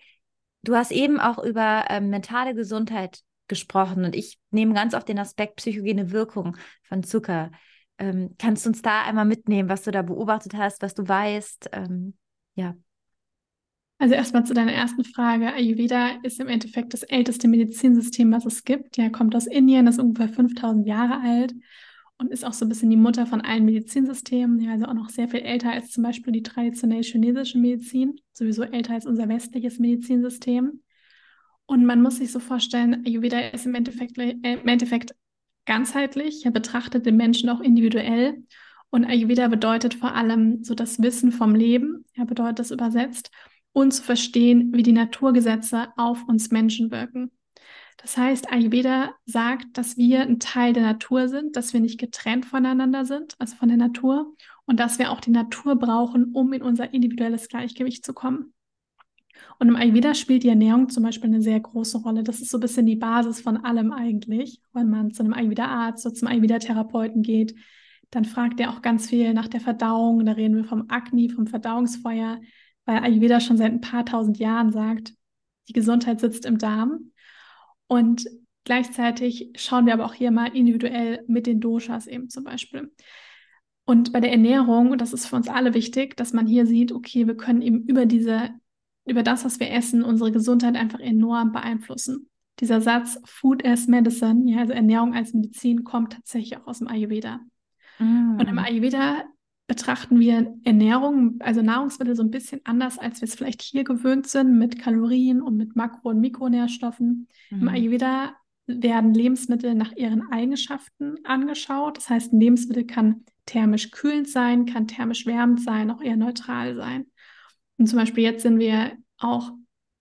du hast eben auch über ähm, mentale Gesundheit gesprochen und ich nehme ganz oft den Aspekt psychogene Wirkung von Zucker. Ähm, kannst du uns da einmal mitnehmen, was du da beobachtet hast, was du weißt? Ähm, ja. Also erstmal zu deiner ersten Frage. Ayurveda ist im Endeffekt das älteste Medizinsystem, was es gibt. Ja, kommt aus Indien, ist ungefähr 5000 Jahre alt und ist auch so ein bisschen die Mutter von allen Medizinsystemen. Ja, also auch noch sehr viel älter als zum Beispiel die traditionelle chinesische Medizin, sowieso älter als unser westliches Medizinsystem. Und man muss sich so vorstellen, Ayurveda ist im Endeffekt, äh, im Endeffekt ganzheitlich, er betrachtet den Menschen auch individuell. Und Ayurveda bedeutet vor allem so das Wissen vom Leben, er bedeutet das übersetzt, und zu verstehen, wie die Naturgesetze auf uns Menschen wirken. Das heißt, Ayurveda sagt, dass wir ein Teil der Natur sind, dass wir nicht getrennt voneinander sind, also von der Natur, und dass wir auch die Natur brauchen, um in unser individuelles Gleichgewicht zu kommen. Und im Ayurveda spielt die Ernährung zum Beispiel eine sehr große Rolle. Das ist so ein bisschen die Basis von allem eigentlich. Wenn man zu einem Ayurveda-Arzt oder zum Ayurveda-Therapeuten geht, dann fragt er auch ganz viel nach der Verdauung. Da reden wir vom Agni, vom Verdauungsfeuer, weil Ayurveda schon seit ein paar tausend Jahren sagt, die Gesundheit sitzt im Darm. Und gleichzeitig schauen wir aber auch hier mal individuell mit den Doshas eben zum Beispiel. Und bei der Ernährung, und das ist für uns alle wichtig, dass man hier sieht, okay, wir können eben über diese, über das, was wir essen, unsere Gesundheit einfach enorm beeinflussen. Dieser Satz Food as Medicine, ja, also Ernährung als Medizin, kommt tatsächlich auch aus dem Ayurveda. Mm. Und im Ayurveda betrachten wir Ernährung, also Nahrungsmittel so ein bisschen anders, als wir es vielleicht hier gewöhnt sind, mit Kalorien und mit Makro- und Mikronährstoffen. Mm. Im Ayurveda werden Lebensmittel nach ihren Eigenschaften angeschaut. Das heißt, ein Lebensmittel kann thermisch kühlend sein, kann thermisch wärmend sein, auch eher neutral sein. Und zum Beispiel jetzt sind wir auch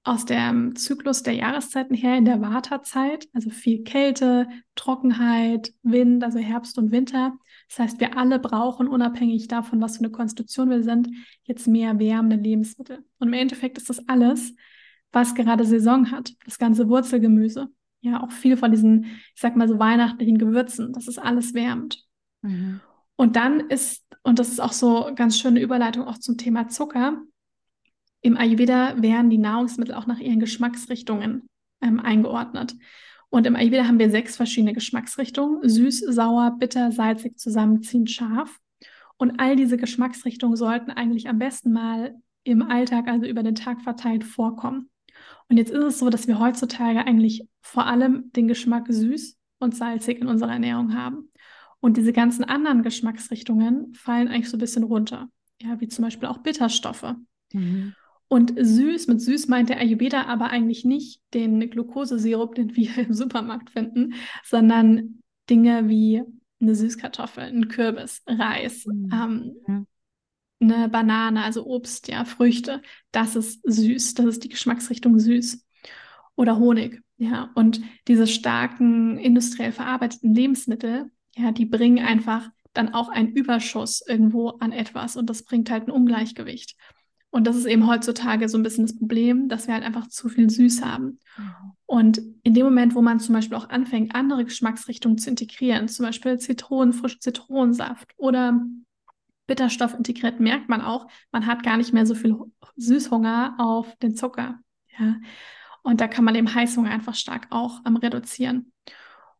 aus dem Zyklus der Jahreszeiten her in der Vata-Zeit, also viel Kälte, Trockenheit, Wind, also Herbst und Winter. Das heißt, wir alle brauchen, unabhängig davon, was für eine Konstitution wir sind, jetzt mehr wärmende Lebensmittel. Und im Endeffekt ist das alles, was gerade Saison hat. Das ganze Wurzelgemüse. Ja, auch viel von diesen, ich sag mal so weihnachtlichen Gewürzen. Das ist alles wärmend. Mhm. Und dann ist, und das ist auch so ganz schöne Überleitung auch zum Thema Zucker, im Ayurveda werden die Nahrungsmittel auch nach ihren Geschmacksrichtungen ähm, eingeordnet. Und im Ayurveda haben wir sechs verschiedene Geschmacksrichtungen: süß, sauer, bitter, salzig, zusammenziehend, scharf. Und all diese Geschmacksrichtungen sollten eigentlich am besten mal im Alltag, also über den Tag verteilt, vorkommen. Und jetzt ist es so, dass wir heutzutage eigentlich vor allem den Geschmack süß und salzig in unserer Ernährung haben. Und diese ganzen anderen Geschmacksrichtungen fallen eigentlich so ein bisschen runter. Ja, wie zum Beispiel auch Bitterstoffe. Mhm. Und süß, mit süß meint der Ayurveda aber eigentlich nicht den Glukosesirup, den wir (laughs) im Supermarkt finden, sondern Dinge wie eine Süßkartoffel, ein Kürbis, Reis, mhm. ähm, eine Banane, also Obst, ja, Früchte. Das ist süß, das ist die Geschmacksrichtung süß. Oder Honig, ja. Und diese starken industriell verarbeiteten Lebensmittel, ja, die bringen einfach dann auch einen Überschuss irgendwo an etwas und das bringt halt ein Ungleichgewicht. Und das ist eben heutzutage so ein bisschen das Problem, dass wir halt einfach zu viel Süß haben. Und in dem Moment, wo man zum Beispiel auch anfängt, andere Geschmacksrichtungen zu integrieren, zum Beispiel Zitronen, frischen Zitronensaft oder Bitterstoff integriert, merkt man auch, man hat gar nicht mehr so viel Süßhunger auf den Zucker. Ja. Und da kann man eben Heißhunger einfach stark auch ähm, reduzieren.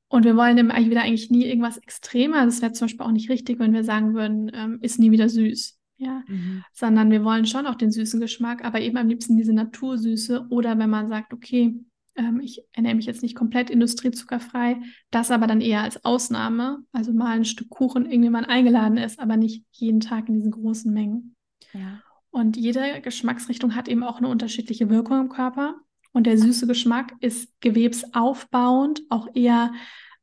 Und wir wollen im wieder eigentlich nie irgendwas Extremer. Das wäre zum Beispiel auch nicht richtig, wenn wir sagen würden, ähm, ist nie wieder süß. Ja, mhm. sondern wir wollen schon auch den süßen Geschmack, aber eben am liebsten diese Natursüße. Oder wenn man sagt, okay, ähm, ich ernähre mich jetzt nicht komplett industriezuckerfrei, das aber dann eher als Ausnahme, also mal ein Stück Kuchen irgendjemand eingeladen ist, aber nicht jeden Tag in diesen großen Mengen. Ja. Und jede Geschmacksrichtung hat eben auch eine unterschiedliche Wirkung im Körper. Und der süße Geschmack ist gewebsaufbauend, auch eher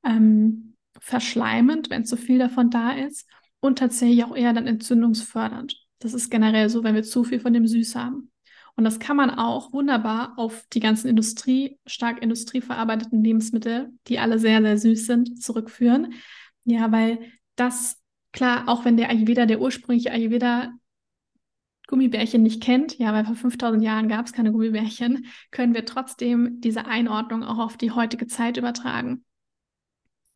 ähm, verschleimend, wenn zu viel davon da ist. Und tatsächlich auch eher dann entzündungsfördernd. Das ist generell so, wenn wir zu viel von dem Süß haben. Und das kann man auch wunderbar auf die ganzen Industrie, stark industrieverarbeiteten Lebensmittel, die alle sehr, sehr süß sind, zurückführen. Ja, weil das, klar, auch wenn der Ayurveda, der ursprüngliche Ayurveda Gummibärchen nicht kennt, ja, weil vor 5000 Jahren gab es keine Gummibärchen, können wir trotzdem diese Einordnung auch auf die heutige Zeit übertragen.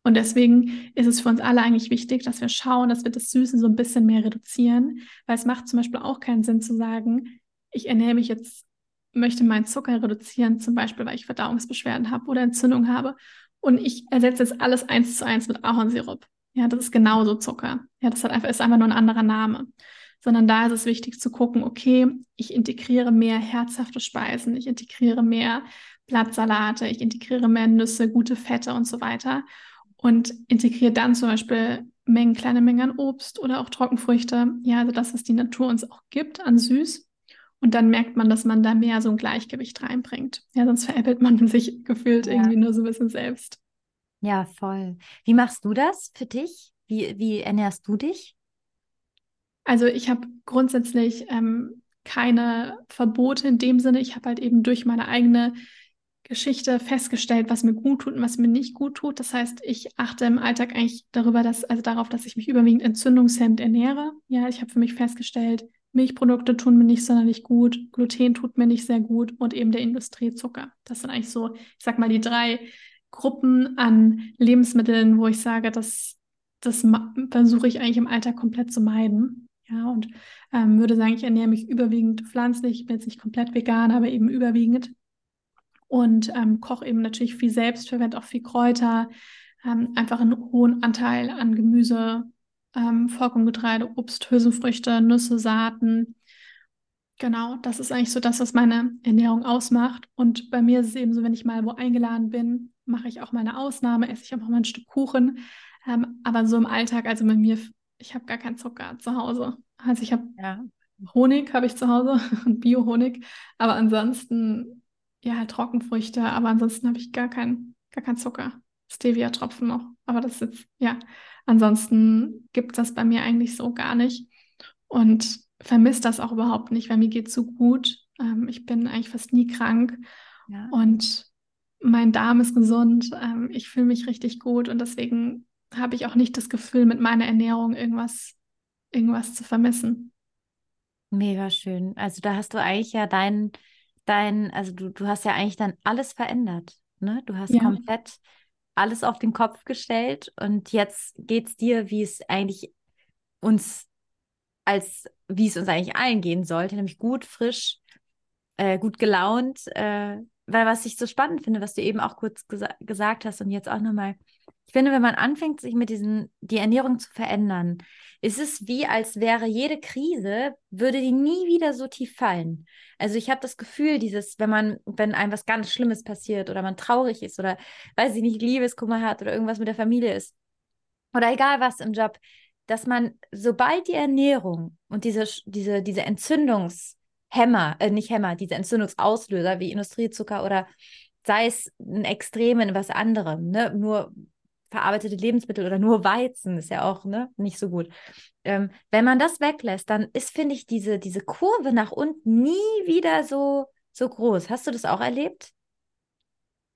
Und deswegen ist es für uns alle eigentlich wichtig, dass wir schauen, dass wir das Süße so ein bisschen mehr reduzieren, weil es macht zum Beispiel auch keinen Sinn zu sagen, ich ernähre mich jetzt, möchte meinen Zucker reduzieren, zum Beispiel, weil ich Verdauungsbeschwerden habe oder Entzündung habe und ich ersetze jetzt alles eins zu eins mit Ahornsirup. Ja, das ist genauso Zucker. Ja, das hat einfach, ist einfach nur ein anderer Name sondern da ist es wichtig zu gucken, okay, ich integriere mehr herzhafte Speisen, ich integriere mehr Blattsalate, ich integriere mehr Nüsse, gute Fette und so weiter und integriere dann zum Beispiel Mengen, kleine Mengen an Obst oder auch Trockenfrüchte, ja, also das, was die Natur uns auch gibt an süß. Und dann merkt man, dass man da mehr so ein Gleichgewicht reinbringt. Ja, sonst veräppelt man (laughs) sich gefühlt ja. irgendwie nur so ein bisschen selbst. Ja, voll. Wie machst du das für dich? Wie, wie ernährst du dich? Also ich habe grundsätzlich ähm, keine Verbote in dem Sinne. Ich habe halt eben durch meine eigene Geschichte festgestellt, was mir gut tut und was mir nicht gut tut. Das heißt, ich achte im Alltag eigentlich darüber, dass, also darauf, dass ich mich überwiegend entzündungshemmend ernähre. Ja, ich habe für mich festgestellt, Milchprodukte tun mir nicht sonderlich gut, Gluten tut mir nicht sehr gut und eben der Industriezucker. Das sind eigentlich so, ich sag mal, die drei Gruppen an Lebensmitteln, wo ich sage, das, das versuche ich eigentlich im Alltag komplett zu meiden. Ja, und ähm, würde sagen, ich ernähre mich überwiegend pflanzlich, ich bin jetzt nicht komplett vegan, aber eben überwiegend. Und ähm, koche eben natürlich viel selbst, verwende auch viel Kräuter, ähm, einfach einen hohen Anteil an Gemüse, ähm, Vollkorngetreide, Obst, Hülsenfrüchte, Nüsse, Saaten. Genau, das ist eigentlich so das, was meine Ernährung ausmacht. Und bei mir ist es eben so, wenn ich mal wo eingeladen bin, mache ich auch mal eine Ausnahme, esse ich auch mal ein Stück Kuchen. Ähm, aber so im Alltag, also bei mir ich habe gar keinen Zucker zu Hause. Also ich habe ja. Honig habe ich zu Hause, (laughs) Bio-Honig, aber ansonsten ja halt Trockenfrüchte, aber ansonsten habe ich gar keinen gar keinen Zucker. Stevia-Tropfen noch, aber das ist ja, ansonsten gibt es das bei mir eigentlich so gar nicht und vermisse das auch überhaupt nicht, weil mir geht es so gut. Ähm, ich bin eigentlich fast nie krank ja. und mein Darm ist gesund. Ähm, ich fühle mich richtig gut und deswegen habe ich auch nicht das Gefühl, mit meiner Ernährung irgendwas, irgendwas zu vermissen. Mega schön. Also da hast du eigentlich ja dein, dein, also du, du hast ja eigentlich dann alles verändert. Ne? Du hast ja. komplett alles auf den Kopf gestellt und jetzt geht es dir, wie es eigentlich uns als wie es uns eigentlich allen gehen sollte, nämlich gut, frisch, äh, gut gelaunt. Äh, weil was ich so spannend finde, was du eben auch kurz gesa gesagt hast und jetzt auch nochmal ich finde, wenn man anfängt, sich mit diesen, die Ernährung zu verändern, ist es wie, als wäre jede Krise, würde die nie wieder so tief fallen. Also ich habe das Gefühl, dieses, wenn man, wenn einem was ganz Schlimmes passiert oder man traurig ist oder, weiß ich nicht, Liebeskummer hat oder irgendwas mit der Familie ist oder egal was im Job, dass man, sobald die Ernährung und diese, diese, diese Entzündungshämmer, äh, nicht Hämmer, diese Entzündungsauslöser wie Industriezucker oder sei es ein Extrem in was anderem, ne? nur verarbeitete Lebensmittel oder nur Weizen ist ja auch ne, nicht so gut. Ähm, wenn man das weglässt, dann ist, finde ich, diese, diese Kurve nach unten nie wieder so, so groß. Hast du das auch erlebt?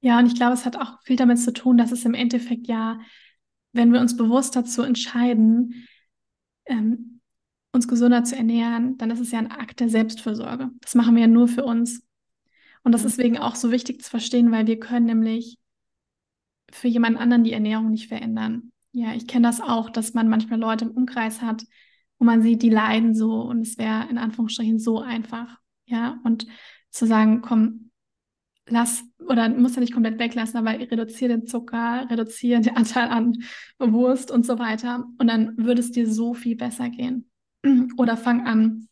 Ja, und ich glaube, es hat auch viel damit zu tun, dass es im Endeffekt ja, wenn wir uns bewusst dazu entscheiden, ähm, uns gesünder zu ernähren, dann ist es ja ein Akt der Selbstfürsorge. Das machen wir ja nur für uns. Und das ist deswegen auch so wichtig zu verstehen, weil wir können nämlich für jemand anderen die Ernährung nicht verändern. Ja, ich kenne das auch, dass man manchmal Leute im Umkreis hat, wo man sieht, die leiden so und es wäre in Anführungsstrichen so einfach. Ja, und zu sagen, komm, lass oder muss ja nicht komplett weglassen, aber reduziere den Zucker, reduziere den Anteil an Wurst und so weiter. Und dann würde es dir so viel besser gehen. (clears throat) Oder fang an,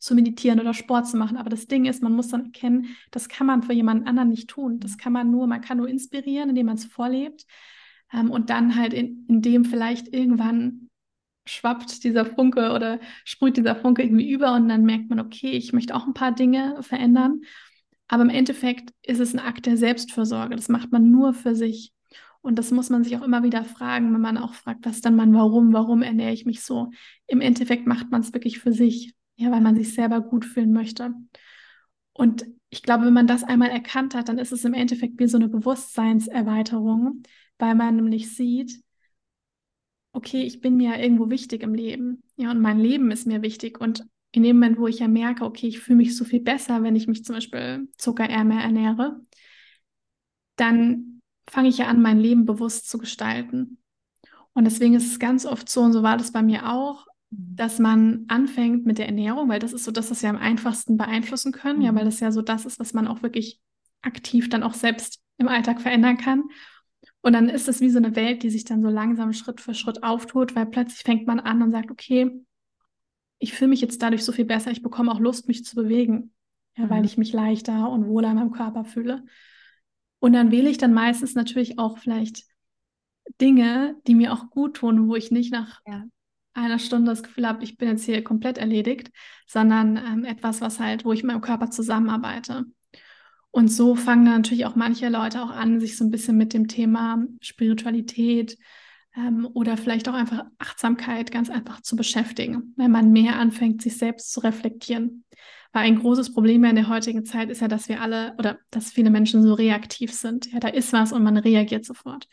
zu meditieren oder Sport zu machen. Aber das Ding ist, man muss dann erkennen, das kann man für jemanden anderen nicht tun. Das kann man nur, man kann nur inspirieren, indem man es vorlebt. Ähm, und dann halt in, in dem vielleicht irgendwann schwappt dieser Funke oder sprüht dieser Funke irgendwie über und dann merkt man, okay, ich möchte auch ein paar Dinge verändern. Aber im Endeffekt ist es ein Akt der Selbstfürsorge. Das macht man nur für sich. Und das muss man sich auch immer wieder fragen, wenn man auch fragt, was dann man, warum, warum ernähre ich mich so? Im Endeffekt macht man es wirklich für sich ja, weil man sich selber gut fühlen möchte. Und ich glaube, wenn man das einmal erkannt hat, dann ist es im Endeffekt wie so eine Bewusstseinserweiterung, weil man nämlich sieht, okay, ich bin mir ja irgendwo wichtig im Leben. Ja, und mein Leben ist mir wichtig. Und in dem Moment, wo ich ja merke, okay, ich fühle mich so viel besser, wenn ich mich zum Beispiel zuckerärmer ernähre, dann fange ich ja an, mein Leben bewusst zu gestalten. Und deswegen ist es ganz oft so, und so war das bei mir auch, dass man anfängt mit der Ernährung, weil das ist so das, was wir am einfachsten beeinflussen können, mhm. ja, weil das ja so das ist, was man auch wirklich aktiv dann auch selbst im Alltag verändern kann. Und dann ist es wie so eine Welt, die sich dann so langsam Schritt für Schritt auftut, weil plötzlich fängt man an und sagt, okay, ich fühle mich jetzt dadurch so viel besser, ich bekomme auch Lust, mich zu bewegen, ja, mhm. weil ich mich leichter und wohler in meinem Körper fühle. Und dann wähle ich dann meistens natürlich auch vielleicht Dinge, die mir auch gut tun, wo ich nicht nach ja einer Stunde das Gefühl habe, ich bin jetzt hier komplett erledigt, sondern ähm, etwas, was halt, wo ich mit meinem Körper zusammenarbeite. Und so fangen dann natürlich auch manche Leute auch an, sich so ein bisschen mit dem Thema Spiritualität ähm, oder vielleicht auch einfach Achtsamkeit ganz einfach zu beschäftigen, wenn man mehr anfängt, sich selbst zu reflektieren. Weil ein großes Problem in der heutigen Zeit ist ja, dass wir alle oder dass viele Menschen so reaktiv sind. Ja, da ist was und man reagiert sofort.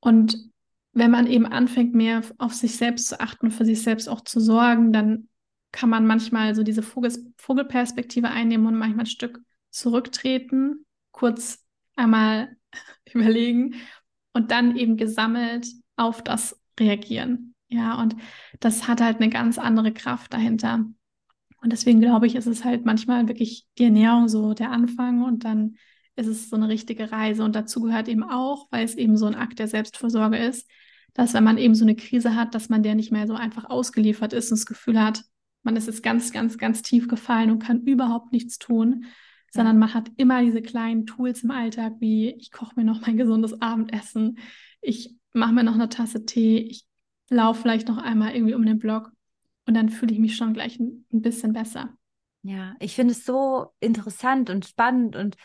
Und wenn man eben anfängt, mehr auf sich selbst zu achten und für sich selbst auch zu sorgen, dann kann man manchmal so diese Vogel Vogelperspektive einnehmen und manchmal ein Stück zurücktreten, kurz einmal (laughs) überlegen und dann eben gesammelt auf das reagieren. Ja, und das hat halt eine ganz andere Kraft dahinter. Und deswegen glaube ich, ist es halt manchmal wirklich die Ernährung so der Anfang und dann ist es so eine richtige Reise. Und dazu gehört eben auch, weil es eben so ein Akt der Selbstvorsorge ist, dass wenn man eben so eine Krise hat, dass man der nicht mehr so einfach ausgeliefert ist und das Gefühl hat, man ist jetzt ganz, ganz, ganz tief gefallen und kann überhaupt nichts tun, sondern man hat immer diese kleinen Tools im Alltag, wie ich koche mir noch mein gesundes Abendessen, ich mache mir noch eine Tasse Tee, ich laufe vielleicht noch einmal irgendwie um den Block und dann fühle ich mich schon gleich ein, ein bisschen besser. Ja, ich finde es so interessant und spannend und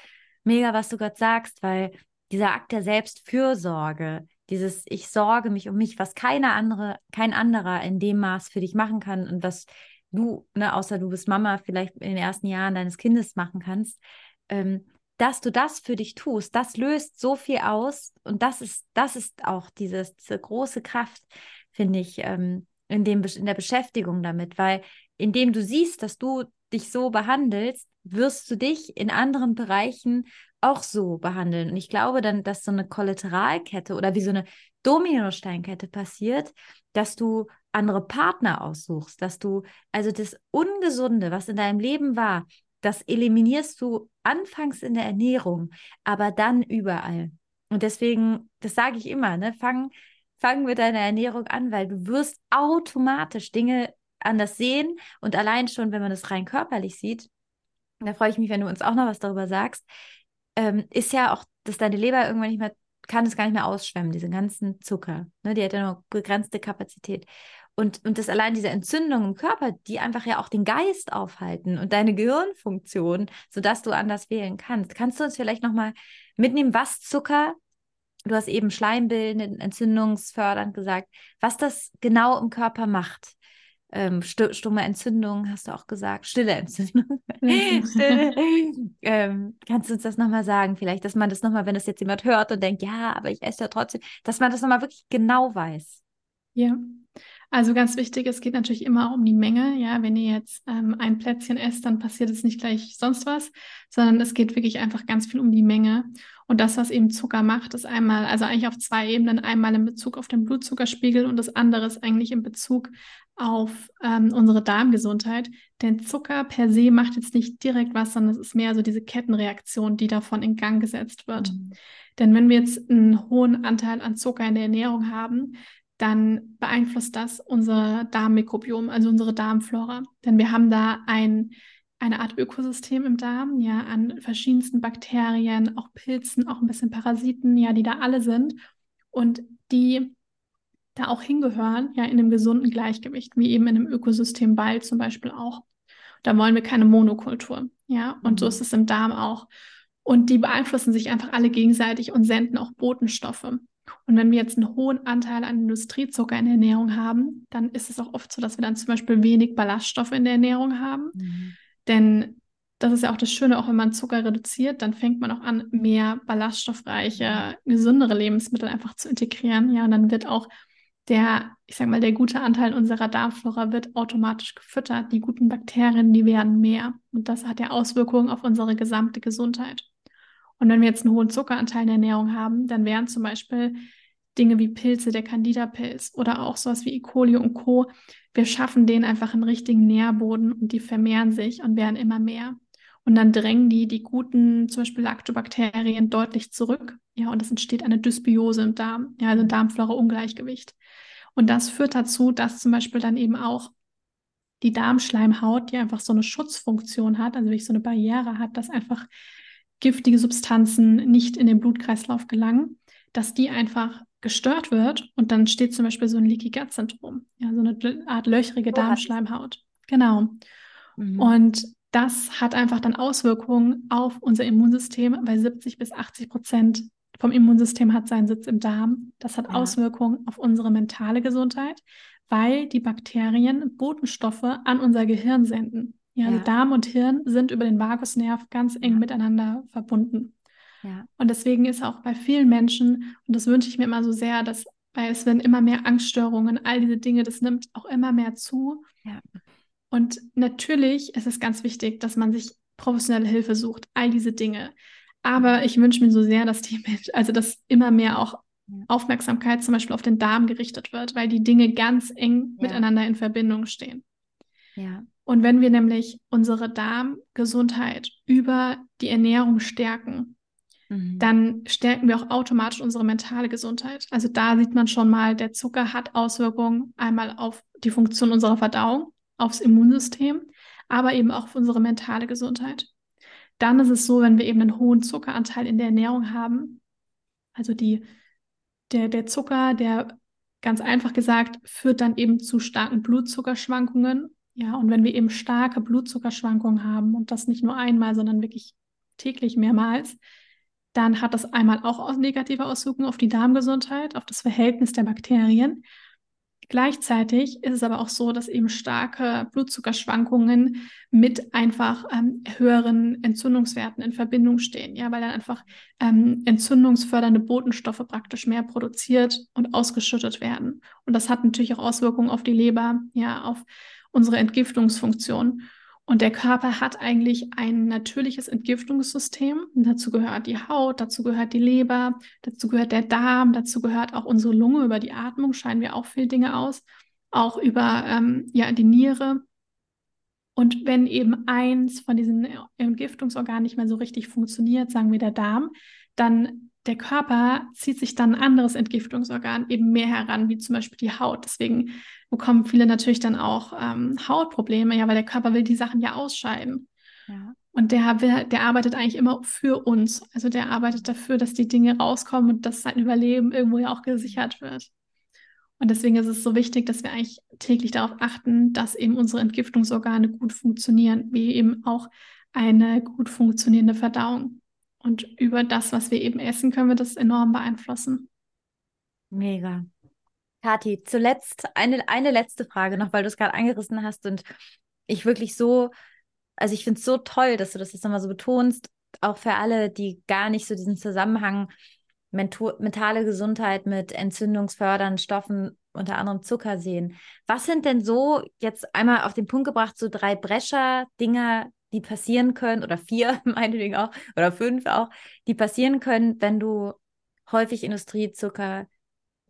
mega, was du gerade sagst, weil dieser Akt der Selbstfürsorge, dieses Ich sorge mich um mich, was keine andere, kein anderer in dem Maß für dich machen kann und was du, ne, außer du bist Mama, vielleicht in den ersten Jahren deines Kindes machen kannst, ähm, dass du das für dich tust, das löst so viel aus und das ist, das ist auch dieses, diese große Kraft, finde ich, ähm, in, dem, in der Beschäftigung damit, weil indem du siehst, dass du dich so behandelst, wirst du dich in anderen Bereichen auch so behandeln. Und ich glaube dann, dass so eine Kollateralkette oder wie so eine Dominosteinkette passiert, dass du andere Partner aussuchst, dass du also das Ungesunde, was in deinem Leben war, das eliminierst du anfangs in der Ernährung, aber dann überall. Und deswegen, das sage ich immer, ne, fang, fang mit deiner Ernährung an, weil du wirst automatisch Dinge anders sehen und allein schon, wenn man das rein körperlich sieht, da freue ich mich, wenn du uns auch noch was darüber sagst, ähm, ist ja auch, dass deine Leber irgendwann nicht mehr, kann es gar nicht mehr ausschwemmen, diesen ganzen Zucker. Ne? Die hat ja nur begrenzte Kapazität. Und, und das allein diese Entzündungen im Körper, die einfach ja auch den Geist aufhalten und deine Gehirnfunktion, sodass du anders wählen kannst. Kannst du uns vielleicht nochmal mitnehmen, was Zucker, du hast eben schleimbildend, entzündungsfördernd gesagt, was das genau im Körper macht? Ähm, stumme Entzündung, hast du auch gesagt, stille Entzündung. (laughs) stille. (laughs) ähm, kannst du uns das nochmal sagen? Vielleicht, dass man das nochmal, wenn das jetzt jemand hört und denkt, ja, aber ich esse ja trotzdem, dass man das nochmal wirklich genau weiß. Ja, also ganz wichtig, es geht natürlich immer um die Menge. Ja, wenn ihr jetzt ähm, ein Plätzchen esst, dann passiert es nicht gleich sonst was, sondern es geht wirklich einfach ganz viel um die Menge. Und das, was eben Zucker macht, ist einmal, also eigentlich auf zwei Ebenen, einmal in Bezug auf den Blutzuckerspiegel und das andere ist eigentlich in Bezug auf ähm, unsere Darmgesundheit. Denn Zucker per se macht jetzt nicht direkt was, sondern es ist mehr so diese Kettenreaktion, die davon in Gang gesetzt wird. Mhm. Denn wenn wir jetzt einen hohen Anteil an Zucker in der Ernährung haben, dann beeinflusst das unser Darmmikrobiom, also unsere Darmflora. Denn wir haben da ein, eine Art Ökosystem im Darm, ja, an verschiedensten Bakterien, auch Pilzen, auch ein bisschen Parasiten, ja, die da alle sind und die da auch hingehören, ja, in einem gesunden Gleichgewicht, wie eben in einem Ökosystem Ball zum Beispiel auch. Da wollen wir keine Monokultur, ja, und so mhm. ist es im Darm auch. Und die beeinflussen sich einfach alle gegenseitig und senden auch Botenstoffe. Und wenn wir jetzt einen hohen Anteil an Industriezucker in der Ernährung haben, dann ist es auch oft so, dass wir dann zum Beispiel wenig Ballaststoffe in der Ernährung haben. Mhm. Denn das ist ja auch das Schöne, auch wenn man Zucker reduziert, dann fängt man auch an, mehr ballaststoffreiche, gesündere Lebensmittel einfach zu integrieren. Ja, und dann wird auch der, ich sag mal, der gute Anteil unserer Darmflora wird automatisch gefüttert. Die guten Bakterien, die werden mehr. Und das hat ja Auswirkungen auf unsere gesamte Gesundheit. Und wenn wir jetzt einen hohen Zuckeranteil in der Ernährung haben, dann wären zum Beispiel Dinge wie Pilze, der Candida-Pilz oder auch sowas wie E. coli und Co. Wir schaffen denen einfach einen richtigen Nährboden und die vermehren sich und werden immer mehr. Und dann drängen die die guten, zum Beispiel Lactobakterien, deutlich zurück. Ja, und es entsteht eine Dysbiose im Darm, ja, also Darmflora-Ungleichgewicht. Und das führt dazu, dass zum Beispiel dann eben auch die Darmschleimhaut, die einfach so eine Schutzfunktion hat, also wirklich so eine Barriere hat, dass einfach giftige Substanzen nicht in den Blutkreislauf gelangen, dass die einfach gestört wird und dann steht zum Beispiel so ein Leaky Gut Syndrom, ja, so eine Art löchrige Darmschleimhaut. Genau. Mhm. Und das hat einfach dann Auswirkungen auf unser Immunsystem, weil 70 bis 80 Prozent vom Immunsystem hat seinen Sitz im Darm. Das hat ja. Auswirkungen auf unsere mentale Gesundheit, weil die Bakterien Botenstoffe an unser Gehirn senden. Ja, also ja. Darm und Hirn sind über den Vagusnerv ganz eng ja. miteinander verbunden. Ja. Und deswegen ist auch bei vielen Menschen, und das wünsche ich mir immer so sehr, dass, weil es werden immer mehr Angststörungen, all diese Dinge, das nimmt auch immer mehr zu. Ja. Und natürlich ist es ganz wichtig, dass man sich professionelle Hilfe sucht, all diese Dinge. Aber ich wünsche mir so sehr, dass die Menschen, also dass immer mehr auch Aufmerksamkeit zum Beispiel auf den Darm gerichtet wird, weil die Dinge ganz eng ja. miteinander in Verbindung stehen. Ja. Und wenn wir nämlich unsere Darmgesundheit über die Ernährung stärken, mhm. dann stärken wir auch automatisch unsere mentale Gesundheit. Also da sieht man schon mal, der Zucker hat Auswirkungen einmal auf die Funktion unserer Verdauung, aufs Immunsystem, aber eben auch auf unsere mentale Gesundheit. Dann ist es so, wenn wir eben einen hohen Zuckeranteil in der Ernährung haben, also die, der, der Zucker, der ganz einfach gesagt, führt dann eben zu starken Blutzuckerschwankungen. Ja, und wenn wir eben starke Blutzuckerschwankungen haben und das nicht nur einmal, sondern wirklich täglich mehrmals, dann hat das einmal auch negative Auswirkungen auf die Darmgesundheit, auf das Verhältnis der Bakterien. Gleichzeitig ist es aber auch so, dass eben starke Blutzuckerschwankungen mit einfach ähm, höheren Entzündungswerten in Verbindung stehen, ja, weil dann einfach ähm, entzündungsfördernde Botenstoffe praktisch mehr produziert und ausgeschüttet werden. Und das hat natürlich auch Auswirkungen auf die Leber, ja, auf unsere Entgiftungsfunktion. Und der Körper hat eigentlich ein natürliches Entgiftungssystem. Und dazu gehört die Haut, dazu gehört die Leber, dazu gehört der Darm, dazu gehört auch unsere Lunge. Über die Atmung scheiden wir auch viel Dinge aus, auch über ähm, ja, die Niere. Und wenn eben eins von diesen Entgiftungsorganen nicht mehr so richtig funktioniert, sagen wir der Darm, dann der Körper zieht sich dann ein anderes Entgiftungsorgan eben mehr heran, wie zum Beispiel die Haut. Deswegen bekommen viele natürlich dann auch ähm, Hautprobleme, ja, weil der Körper will die Sachen ja ausscheiden. Ja. Und der, will, der arbeitet eigentlich immer für uns. Also der arbeitet dafür, dass die Dinge rauskommen und dass sein Überleben irgendwo ja auch gesichert wird. Und deswegen ist es so wichtig, dass wir eigentlich täglich darauf achten, dass eben unsere Entgiftungsorgane gut funktionieren, wie eben auch eine gut funktionierende Verdauung. Und über das, was wir eben essen, können wir das enorm beeinflussen. Mega. Kathi, zuletzt eine, eine letzte Frage noch, weil du es gerade angerissen hast und ich wirklich so, also ich finde es so toll, dass du das jetzt nochmal so betonst, auch für alle, die gar nicht so diesen Zusammenhang mentale Gesundheit mit entzündungsfördernden Stoffen, unter anderem Zucker sehen. Was sind denn so jetzt einmal auf den Punkt gebracht, so drei Brescher-Dinger, die passieren können, oder vier (laughs) meinetwegen auch, oder fünf auch, die passieren können, wenn du häufig Industriezucker